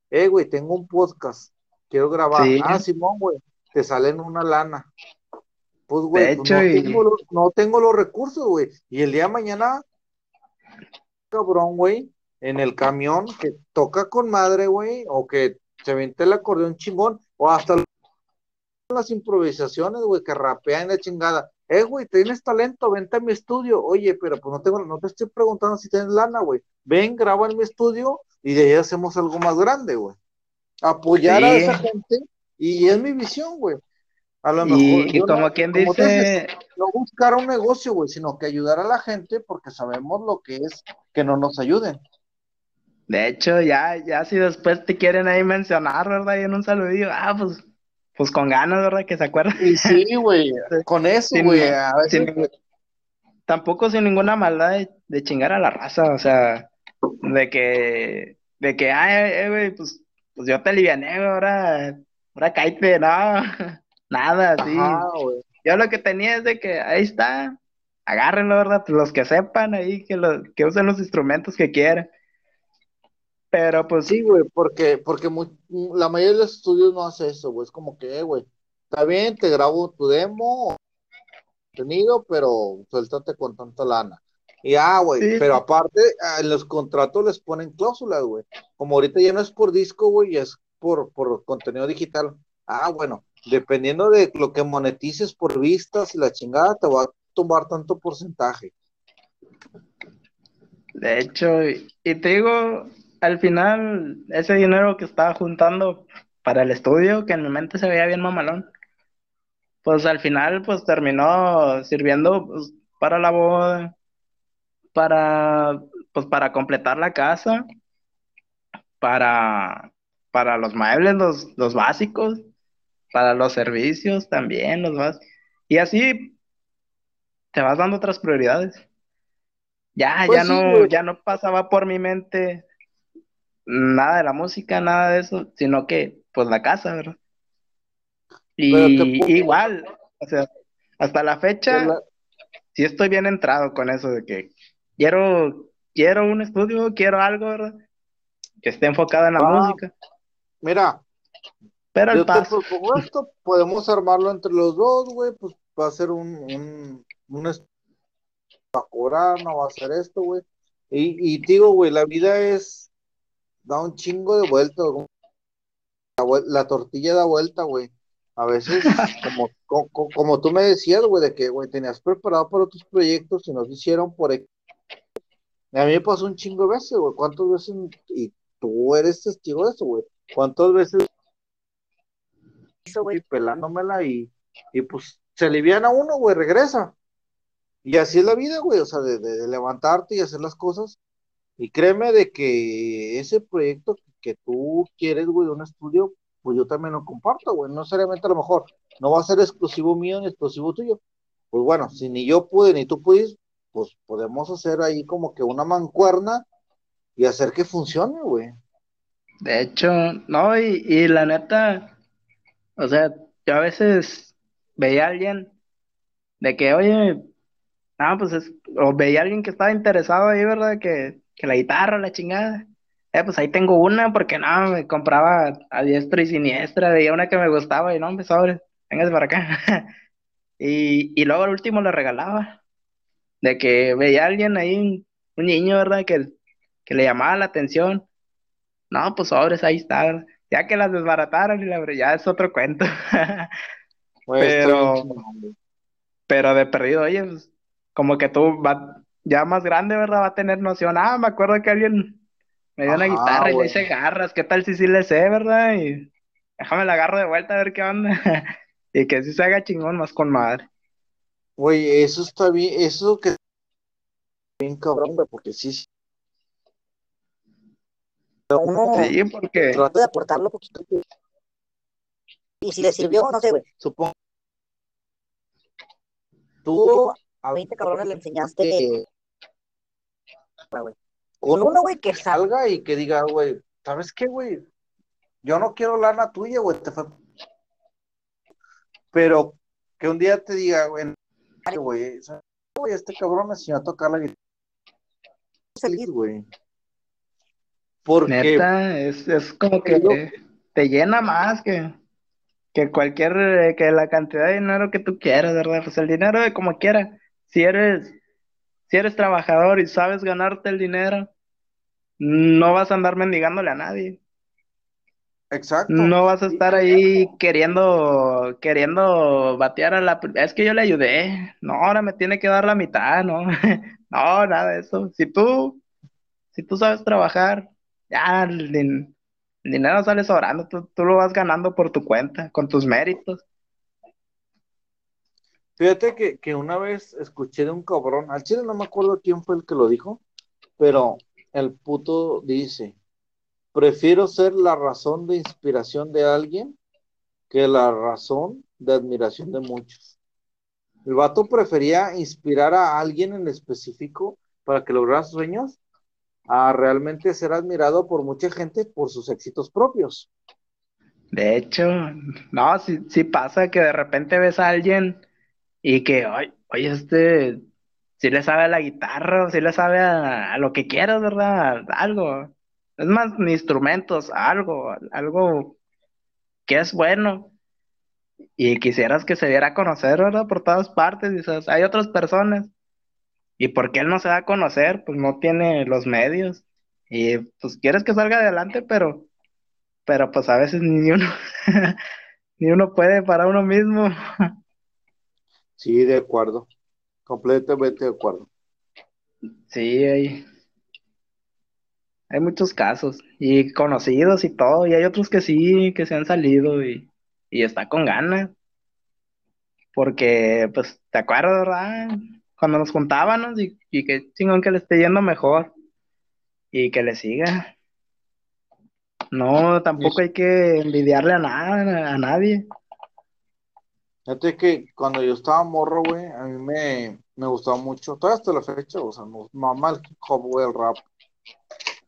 eh, güey, tengo un podcast, quiero grabar. Ah, Simón, güey, te salen una lana. Pues, güey, pues, no, tengo los, no tengo los recursos, güey. Y el día de mañana, cabrón, güey, en el camión que toca con madre, güey, o que se vente el acordeón chingón, o hasta las improvisaciones, güey, que rapean la chingada. Eh, güey, tienes talento, vente a mi estudio. Oye, pero pues no tengo, no te estoy preguntando si tienes lana, güey. Ven, graba en mi estudio y de ahí hacemos algo más grande, güey. Apoyar a esa gente y es mi visión, güey. A lo mejor.
Y, como quien dice.
no buscar un negocio, güey, sino que ayudar a la gente porque sabemos lo que es que no nos ayuden.
De hecho, ya, ya si después te quieren ahí mencionar, ¿verdad? Y en un saludillo, ah, pues pues con ganas, ¿verdad? Que se acuerdan.
Y sí, güey, con eso, güey.
tampoco sin ninguna maldad de, chingar a la raza, o sea, de que, de que, ay, eh, güey, pues, pues yo te aliviané, ahora, ahora cállate, no, nada, sí. Yo lo que tenía es de que ahí está, agárrenlo, ¿verdad? Pues los que sepan ahí, que, lo, que usen los instrumentos que quieran. Pero pues.
Sí, güey, porque, porque la mayoría de los estudios no hace eso, güey. Es como que, güey, está bien, te grabo tu demo, tenido, pero suéltate con tanta lana. Y ah, güey, pero aparte, ah, en los contratos les ponen cláusulas, güey. Como ahorita ya no es por disco, güey, es por, por contenido digital. Ah, bueno, dependiendo de lo que monetices por vistas y la chingada, te va a tomar tanto porcentaje.
De hecho, y te digo, al final, ese dinero que estaba juntando para el estudio, que en mi mente se veía bien mamalón, pues al final, pues terminó sirviendo pues, para la boda, para, pues para completar la casa, para, para los muebles, los, los básicos, para los servicios también, los más. Y así te vas dando otras prioridades. Ya, pues ya no, ya no pasaba por mi mente nada de la música, nada de eso, sino que, pues, la casa, ¿verdad? Y igual, o sea, hasta la fecha, sí estoy bien entrado con eso de que quiero, quiero un estudio, quiero algo, ¿verdad? Que esté enfocado en la ah, música.
Mira, pero el paso. esto, podemos armarlo entre los dos, güey, pues va a ser un, un, un va a cobrar, no va a ser esto, güey. Y, y digo, güey, la vida es da un chingo de vuelta. La, tortilla da vuelta, güey. A veces, como, como, tú me decías, güey, de que, güey, tenías preparado para otros proyectos y nos hicieron por... A mí me pasó un chingo de veces, güey. ¿Cuántas veces? Y tú eres testigo de eso, güey. ¿Cuántas veces güey, pelándomela y, y pues se aliviana uno, güey, regresa. Y así es la vida, güey, o sea, de, de, levantarte y hacer las cosas. Y créeme de que ese proyecto que tú quieres, güey, de un estudio, pues yo también lo comparto, güey. No seriamente a lo mejor, no va a ser exclusivo mío ni exclusivo tuyo. Pues bueno, si ni yo pude ni tú pudiste, pues podemos hacer ahí como que una mancuerna y hacer que funcione, güey.
De hecho, no, y, y la neta, o sea, yo a veces veía a alguien de que, oye, ah, pues es, o veía a alguien que estaba interesado ahí, ¿verdad? Que, que la guitarra, la chingada. Eh, pues ahí tengo una, porque no, me compraba a diestra y siniestra, veía una que me gustaba y no, hombre, sobre, vengas para acá. y, y luego al último le regalaba. De que veía a alguien ahí, un, niño, ¿verdad? Que, que le llamaba la atención. No, pues sobres, ahí está. Ya que las desbarataron y la ya es otro cuento. pero, pero de perdido, oye, pues, como que tú va, ya más grande, ¿verdad? Va a tener noción. Ah, me acuerdo que alguien me dio una guitarra y le hice garras. ¿Qué tal si sí le sé, verdad? Y déjame la agarro de vuelta a ver qué onda. y que sí se haga chingón más con madre.
Güey, eso está bien, eso que bien cabrón, güey, porque sí. sí,
porque
trata de aportarlo poquito. Y si le sirvió, no sé, güey. Supongo. Tú a 20 cabrones le enseñaste.
Con uno, güey, que salga y que diga, güey, ¿sabes qué, güey? Yo no quiero lana tuya, güey. Te fue... Pero que un día te diga, güey, güey, este cabrón me enseñó a tocar la guitarra. Feliz, güey.
Porque. Neta, es, es como que te llena más que que cualquier, eh, que la cantidad de dinero que tú quieras, ¿verdad? Pues el dinero de como quiera. Si eres, si eres trabajador y sabes ganarte el dinero, no vas a andar mendigándole a nadie.
Exacto.
No vas a estar ahí queriendo, queriendo batear a la... Es que yo le ayudé. No, ahora me tiene que dar la mitad, ¿no? no, nada de eso. Si tú, si tú sabes trabajar, ya, el dinero sale sobrando, tú, lo vas ganando por tu cuenta, con tus méritos.
Fíjate que, que, una vez escuché de un cabrón, al chile no me acuerdo quién fue el que lo dijo, pero el puto dice, prefiero ser la razón de inspiración de alguien que la razón de admiración de muchos. El vato prefería inspirar a alguien en específico para que lograra sus sueños a realmente ser admirado por mucha gente por sus éxitos propios.
De hecho, no, sí, sí pasa que de repente ves a alguien y que, oye, este, si le sabe a la guitarra, si le sabe a, lo que quieras, ¿verdad? Algo. Es más, ni instrumentos, algo, algo que es bueno. Y quisieras que se diera a conocer, ¿verdad? Por todas partes. Dices, hay otras personas ¿Y por qué él no se da a conocer? Pues no tiene los medios. Y pues quieres que salga adelante, pero, pero pues a veces ni uno, ni uno puede para uno mismo.
Sí, de acuerdo. Completamente de acuerdo.
Sí, hay, hay muchos casos. Y conocidos y todo. Y hay otros que sí, que se han salido y, y está con ganas. Porque, pues, ¿te acuerdas, verdad? cuando nos juntábamos y, y que chingón que le esté yendo mejor y que le siga. No, tampoco hay que envidiarle a nada, a nadie.
Fíjate que cuando yo estaba morro, güey, a mí me, me gustaba mucho, todavía hasta la fecha, o sea, nos mamá el hip hop, güey, el rap.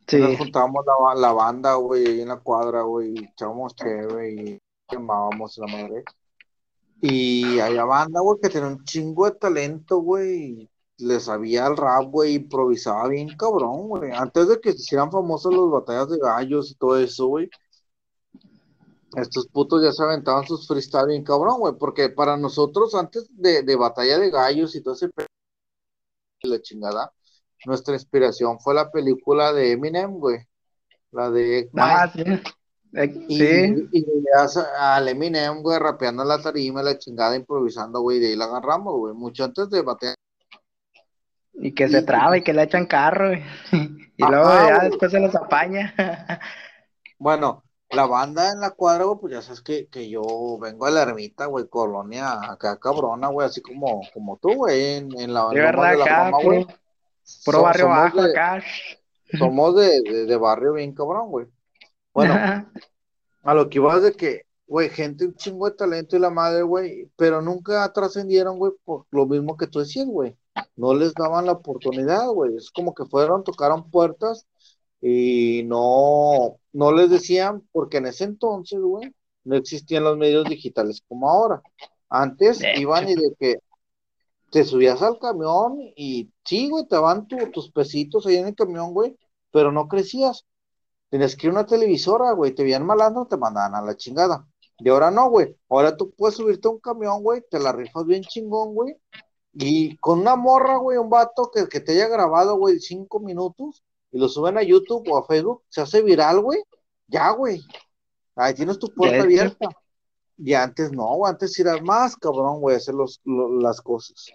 Sí. Nos juntábamos la, la banda, güey, ahí en la cuadra, güey, echábamos chévere y llamábamos la madre. Y había banda, güey, que tenía un chingo de talento, güey. Le sabía el rap, güey, improvisaba bien cabrón, güey. Antes de que se hicieran famosos los batallas de gallos y todo eso, güey. Estos putos ya se aventaban sus freestyle bien cabrón, güey. Porque para nosotros, antes de, de batalla de gallos y todo ese la chingada, nuestra inspiración fue la película de Eminem, güey. La de
ah, sí.
Y, sí. y, al Eminem, güey, rapeando la tarima, la chingada, improvisando, güey, de ahí la agarramos, güey, mucho antes de batear.
Y que se traba y que le echan carro, güey. y luego ya después se los apaña.
bueno, la banda en la cuadra, güey, pues ya sabes que, que yo vengo a la ermita, güey, colonia acá cabrona, güey, así como, como tú, güey, en, en la,
De verdad,
de la
acá,
Fama, güey.
puro, barrio
somos
bajo
de-
acá.
Somos de, de, de barrio bien cabrón, güey. Bueno, a lo que iba es de que, güey, gente un chingo de talento y la madre, güey, pero nunca trascendieron, güey, por lo mismo que tú decías, güey. No les daban la oportunidad, güey. Es como que fueron, tocaron puertas y no, no les decían, porque en ese entonces, güey, no existían los medios digitales como ahora. Antes
De
iban y de que te subías al camión y sí, güey, te daban tu- tus pesitos ahí en el camión, güey, pero no crecías. Tenías que ir a una televisora, güey, te veían malando, te mandaban a la chingada. Y ahora no, güey. Ahora tú puedes subirte a un camión, güey, te la rifas bien chingón, güey. Y con una morra, güey, un vato que, que te haya grabado, güey, cinco minutos y lo suben a YouTube o a Facebook, se hace viral, güey. Ya, güey. Ahí tienes tu puerta abierta. Y antes no, güey, antes era más cabrón, güey, hacer los, lo- las cosas.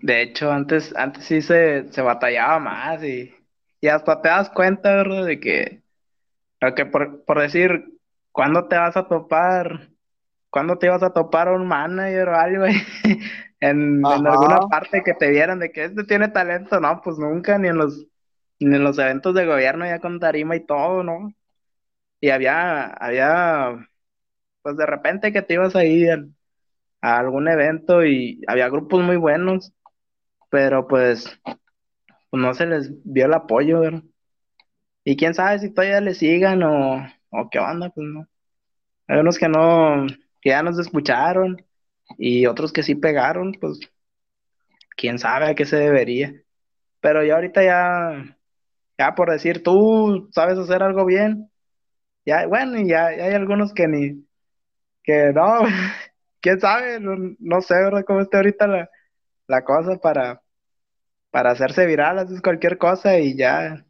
De hecho, antes, antes sí se, se batallaba más y, y hasta te das cuenta, ¿verdad? De que, que por, por decir, ¿cuándo te vas a topar? ¿Cuándo te ibas a topar a un manager o algo en, en alguna parte que te vieran de que este tiene talento? No, pues nunca, ni en los, en los eventos de gobierno ya con tarima y todo, ¿no? Y había, había, pues de repente que te ibas ahí a algún evento y había grupos muy buenos pero pues, pues no se les vio el apoyo, ¿verdad? Y quién sabe si todavía le sigan o, o qué onda, pues no. Hay unos que no, que ya nos escucharon y otros que sí pegaron, pues quién sabe a qué se debería. Pero ya ahorita ya, ya por decir tú sabes hacer algo bien, ya, bueno, y ya, ya hay algunos que ni, que no, quién sabe, no, no sé, ¿verdad? Cómo está ahorita la, la cosa para, para hacerse viral, haces cualquier cosa y ya.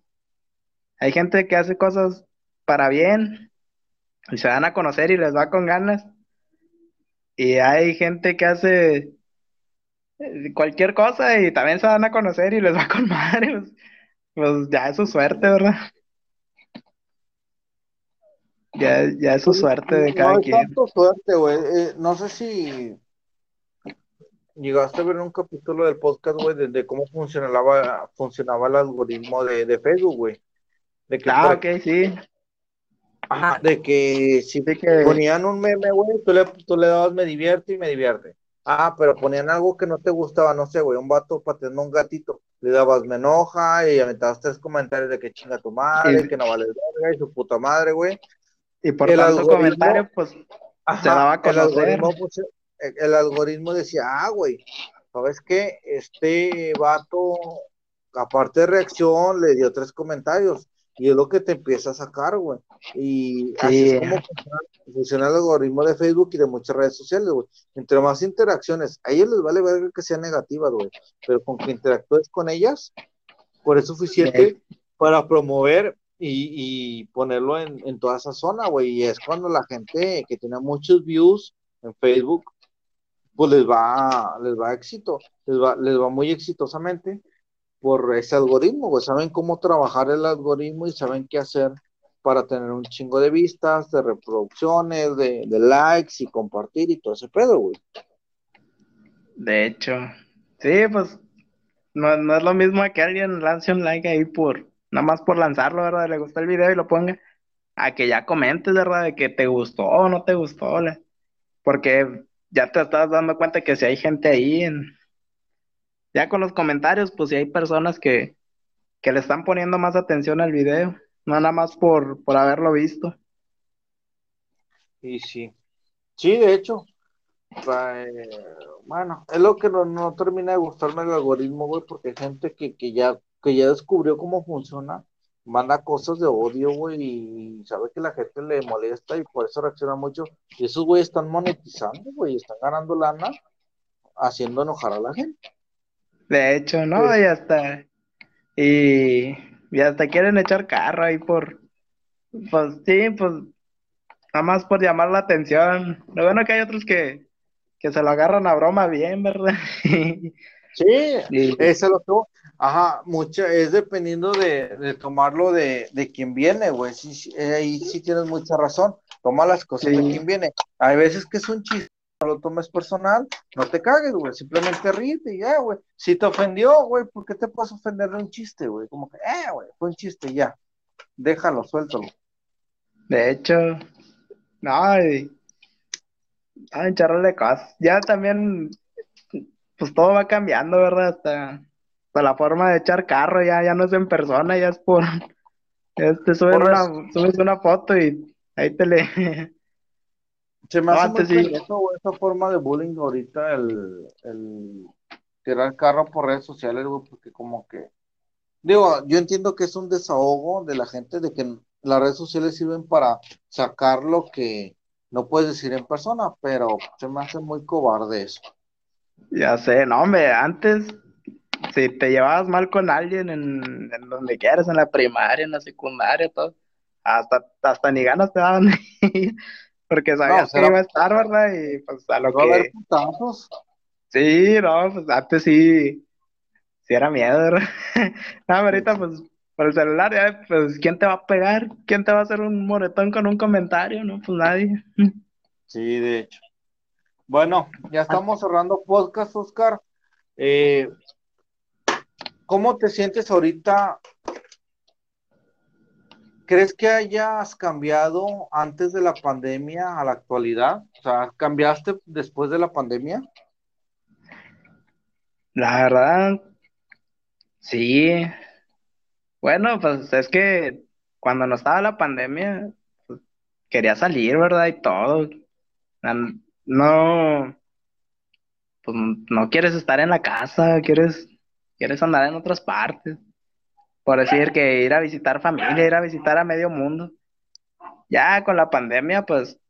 Hay gente que hace cosas para bien y se dan a conocer y les va con ganas. Y hay gente que hace eh, cualquier cosa y también se dan a conocer y les va con madre. Pues, pues ya es su suerte, ¿verdad? Ya, ya es su suerte de cada
no
quien.
tanto suerte, güey. Eh, no sé si llegaste a ver un capítulo del podcast, güey, de, de cómo funcionaba, funcionaba el algoritmo de, de Facebook, güey. De que,
Ah, ok, sí.
ajá, de que si
Sí que
ponían un meme, güey, tú le, tú le dabas me divierte y me divierte. Ah, pero ponían algo que no te gustaba, no sé, güey, un vato pateando un gatito. Le dabas me enoja y aventabas tres comentarios de que chinga tu madre,
Y-
que no vale verga y su puta madre, güey.
y por
el
tanto comentario, pues
Ajá,
Se daba a
el algoritmo, pues, el, el algoritmo decía, ah, güey, ¿sabes qué? Este vato, aparte de reacción, le dio tres comentarios. Y es lo que te empieza a sacar, güey. Y así
Sí.
es como funciona, funciona el algoritmo de Facebook y de muchas redes sociales, güey. Entre más interacciones, a ellos les vale ver que sean negativas, güey. Pero con que interactúes con ellas, por es suficiente para promover y, y ponerlo en, en toda esa zona, güey. Y es cuando la gente que tiene muchos views en Facebook, pues les va, les va éxito, les va, les va muy exitosamente por ese algoritmo, güey. Saben cómo trabajar el algoritmo y saben qué hacer para tener un chingo de vistas, de reproducciones, de, likes y compartir y todo ese pedo, güey.
De hecho, sí, pues no, no es lo mismo que alguien lance un like ahí por, nada más por lanzarlo, ¿verdad? Le gustó el video y lo ponga, a que ya comentes, ¿verdad? De que te gustó o no te gustó, porque ya te estás dando cuenta que si hay gente ahí, en, ya con los comentarios, pues si hay personas que, que le están poniendo más atención al video, no nada más por, por haberlo visto.
Y sí, sí, de hecho, eh, bueno, es lo que no, no termina de gustarme el algoritmo, güey, porque hay gente que, que ya, que ya descubrió cómo funciona, manda cosas de odio, güey, y sabe que la gente le molesta y por eso reacciona mucho. Y esos güeyes están monetizando, güey, están ganando lana haciendo enojar a la gente.
De hecho, no, y hasta, y, y hasta quieren echar carro ahí por, pues sí, pues, nada más por llamar la atención. Lo bueno que hay otros que, que se lo agarran a broma bien, ¿verdad?
Sí,
Y-
eso es lo que Ajá, mucha, es dependiendo de, de tomarlo de, de quien viene, güey. Sí, sí, ahí sí tienes mucha razón. Toma las cosas de
Sí.
quien viene. Hay veces que es un chiste, no lo tomes personal, no te cagues, güey. Simplemente ríete y ya, güey. Si te ofendió, güey, ¿por qué te puedes ofender de un chiste, güey? Como que, eh, güey, fue un chiste, ya. Déjalo, suéltalo.
De hecho, no, y, ah, echarle cosas. Ya también, pues todo va cambiando, ¿verdad? Hasta, hasta la forma de echar carro ya, ya no es en persona, ya es por, ya te subes
Por
una, subes una foto y ahí te le,
Se me hace muy
antes sí.
pendejo, güey, esa forma de bullying ahorita, el, el tirar carro por redes sociales, güey, porque como que, digo, yo entiendo que es un desahogo de la gente, de que las redes sociales sirven para sacar lo que no puedes decir en persona, pero se me hace muy cobarde eso.
ya sé, no, hombre, antes, si te llevabas mal con alguien en, en donde quieras, en la primaria, en la secundaria, todo, hasta, hasta ni ganas te daban porque sabías que
será-
iba a estar, ¿verdad? Y pues a lo
haber
que,
putazos.
sí, no, pues antes sí, sí era miedo, ¿verdad? No, ahorita pues por el celular, ya, pues ¿quién te va a pegar? ¿Quién te va a hacer un moretón con un comentario? No, pues nadie.
Sí, de hecho. Bueno, ya estamos cerrando podcast, Oscar. Eh, ¿cómo te sientes ahorita? ¿Crees que hayas cambiado antes de la pandemia a la actualidad? O sea, ¿cambiaste después de la pandemia?
La verdad, sí. Bueno, pues es que cuando no estaba la pandemia, pues, quería salir, ¿verdad? Y todo. No, pues no quieres estar en la casa, quieres, quieres andar en otras partes. Por decir que ir a visitar familia, ir a visitar a medio mundo. Ya con la pandemia, pues,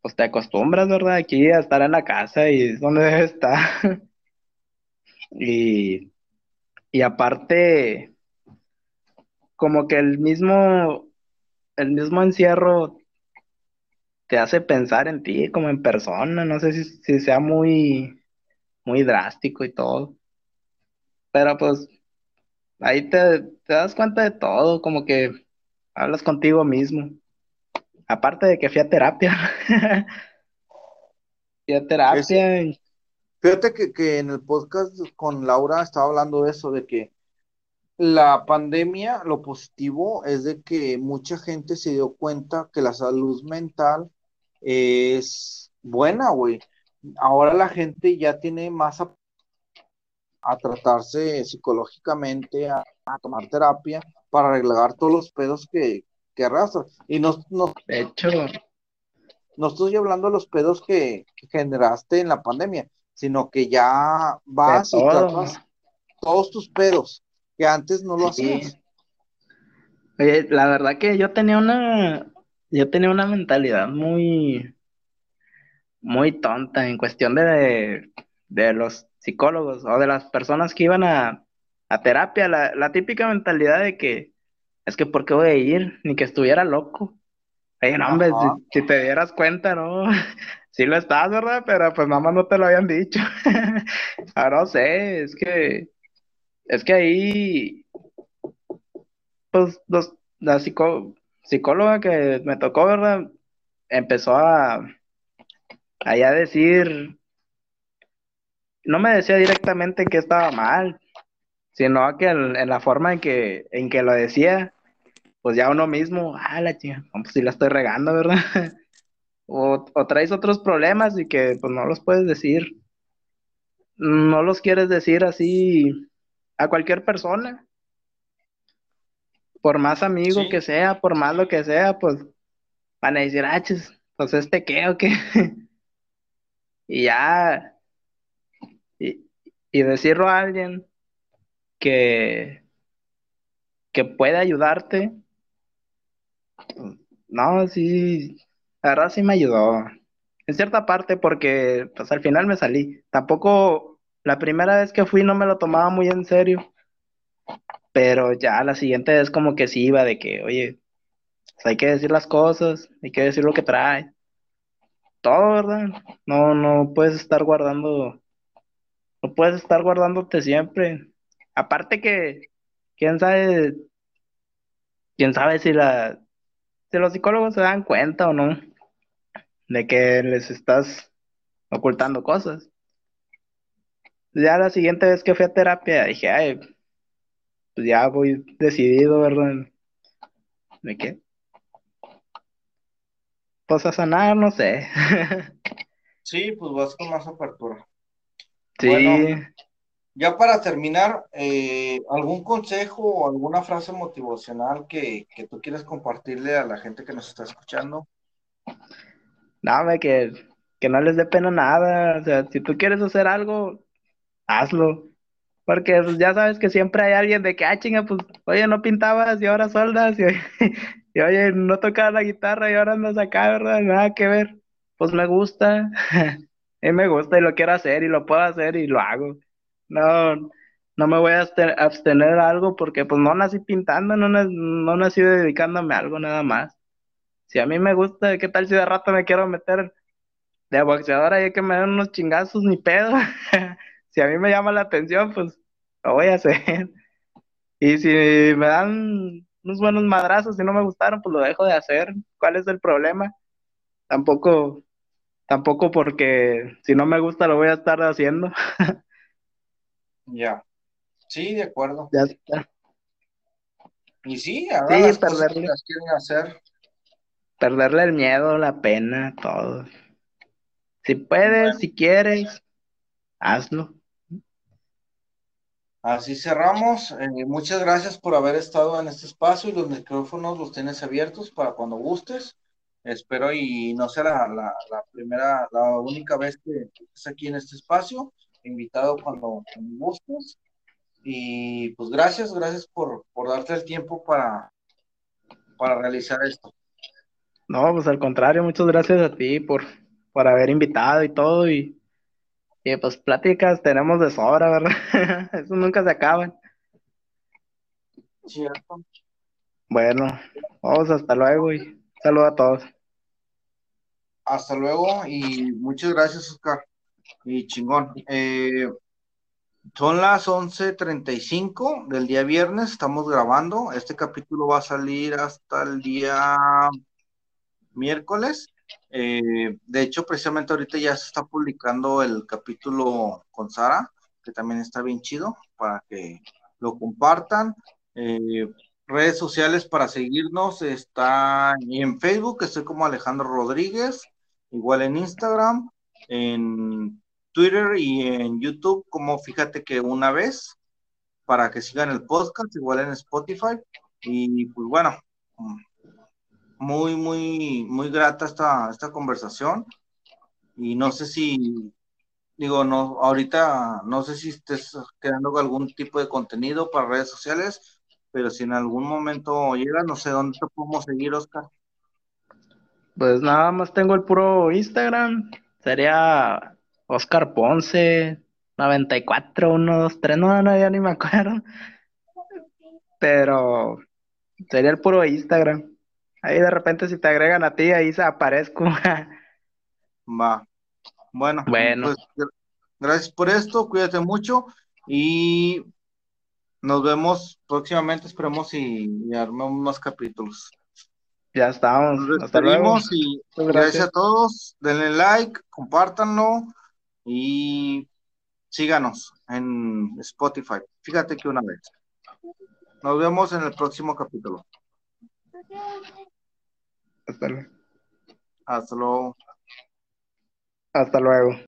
pues te acostumbras, ¿verdad? Aquí a estar en la casa y es donde debes estar. Y, y aparte, como que el mismo, el mismo encierro te hace pensar en ti como en persona, no sé si, si sea muy, muy drástico y todo, pero pues ahí te, te das cuenta de todo, como que hablas contigo mismo. Aparte de que fui a terapia, fui a terapia
Fíjate que, que en el podcast con Laura estaba hablando de eso, de que la pandemia, lo positivo es de que mucha gente se dio cuenta que la salud mental es buena, güey. Ahora la gente ya tiene más a, tratarse psicológicamente, a, a tomar terapia para arreglar todos los pedos que, que arrastran. Y no, no,
de hecho,
no estoy hablando de los pedos que, que generaste en la pandemia, sino que ya vas y tratas todos tus pedos, que antes no lo
Sí.
hacías.
Oye, la verdad que yo tenía una, yo tenía una mentalidad muy, muy tonta en cuestión de, de los psicólogos o de las personas que iban a, a terapia, la, la típica mentalidad de que es que ¿por qué voy a ir? Ni que estuviera loco. Oye, no, hombre, si, si te dieras cuenta, ¿no? Sí lo estás, ¿verdad? Pero pues mamá no te lo habían dicho. Ah, no sé, es que, es que ahí, pues los, la psico- psicóloga que me tocó, ¿verdad? Empezó a, a decir, no me decía directamente que estaba mal, sino que en, en la forma en que, en que lo decía, pues ya uno mismo, ah, la chica, pues sí la estoy regando, ¿verdad? O, o traes otros problemas y que pues no los puedes decir, no los quieres decir así a cualquier persona, por más amigo
Sí.
que sea, por más lo que sea, pues van a decir, ah, chis, pues este qué o qué. Y ya, y, y decirlo a alguien que, que puede ayudarte, no, sí, la verdad sí me ayudó. En cierta parte porque pues al final me salí. Tampoco la primera vez que fui no me lo tomaba muy en serio, pero ya la siguiente vez como que sí iba de que, oye, pues hay que decir las cosas, hay que decir lo que trae. Todo, ¿verdad? No, no puedes estar guardando, no puedes estar guardándote siempre. Aparte que, quién sabe, quién sabe si los psicólogos se dan cuenta o no de que les estás ocultando cosas. Ya la siguiente vez que fui a terapia dije, ay, pues ya voy decidido, ¿verdad? ¿De qué? Pues a sanar, no sé.
Sí, pues vas con más apertura.
Sí.
Bueno. Ya para terminar, eh, ¿algún consejo o alguna frase motivacional que, que tú quieras compartirle a la gente que nos está escuchando?
Nada, que, que no les dé pena nada. O sea, si tú quieres hacer algo, hazlo. Porque pues, ya sabes que siempre hay alguien de que, ah, chinga, pues, oye, no pintabas y ahora soldas, y, y oye, no tocaba la guitarra y ahora andas acá, ¿verdad? Nada que ver. Pues me gusta, y me gusta y lo quiero hacer y lo puedo hacer y lo hago. No, no me voy a abstener a algo porque pues no nací pintando, no, no nací dedicándome a algo nada más. Si a mí me gusta, ¿qué tal si de rato me quiero meter de boxeadora y que me den unos chingazos ni pedo? si a mí me llama la atención, pues lo voy a hacer. Y si me dan unos buenos madrazos y no me gustaron, pues lo dejo de hacer. ¿Cuál es el problema? Tampoco, tampoco porque si no me gusta lo voy a estar haciendo.
ya. Sí, de acuerdo.
Ya está.
Y sí, ahora las cosas que las quieren hacer
perderle el miedo, la pena, todo. Si puedes, si quieres, hazlo.
Así cerramos. Eh, muchas gracias por haber estado en este espacio y los micrófonos los tienes abiertos para cuando gustes. Espero y no será la, primera, la única vez que estés aquí en este espacio. Invitado cuando, gustes. Y pues gracias, gracias por, por darte el tiempo para, para realizar esto.
No, pues al contrario, muchas gracias a ti por, por haber invitado y todo. Y, y pues pláticas tenemos de sobra, ¿verdad? Eso nunca se acaban.
Cierto.
Bueno, vamos hasta luego y saludo a todos.
Hasta luego y muchas gracias, Oscar. Y chingón. Eh, son las 11:35 del día viernes, estamos grabando. Este capítulo va a salir hasta el día miércoles. Eh, de hecho, precisamente ahorita ya se está publicando el capítulo con Sara, que también está bien chido, para que lo compartan. Eh, redes sociales para seguirnos está en Facebook, estoy como Alejandro Rodríguez, igual en Instagram, en Twitter y en YouTube, como fíjate que una vez, para que sigan el podcast, igual en Spotify. Y pues bueno, muy, muy, muy grata esta, esta conversación. Y no sé si, digo, no, ahorita no sé si estés creando algún tipo de contenido para redes sociales, pero si en algún momento llega, no sé dónde te podemos seguir, Oscar.
Pues nada más tengo el puro Instagram, sería Oscar Ponce 94, 123, no, no, ya ni me acuerdo. Pero sería el puro Instagram. Ahí de repente si te agregan a ti, ahí se aparezco.
Va. Bueno, bueno. Pues, gracias por esto, cuídate mucho y nos vemos próximamente, esperemos y, armemos más capítulos.
Ya estamos.
Hasta luego. y gracias. a todos. Denle like, compártanlo y síganos en Spotify. Fíjate que una vez. Nos vemos en el próximo capítulo.
Hasta luego.
Hasta luego.
Hasta luego.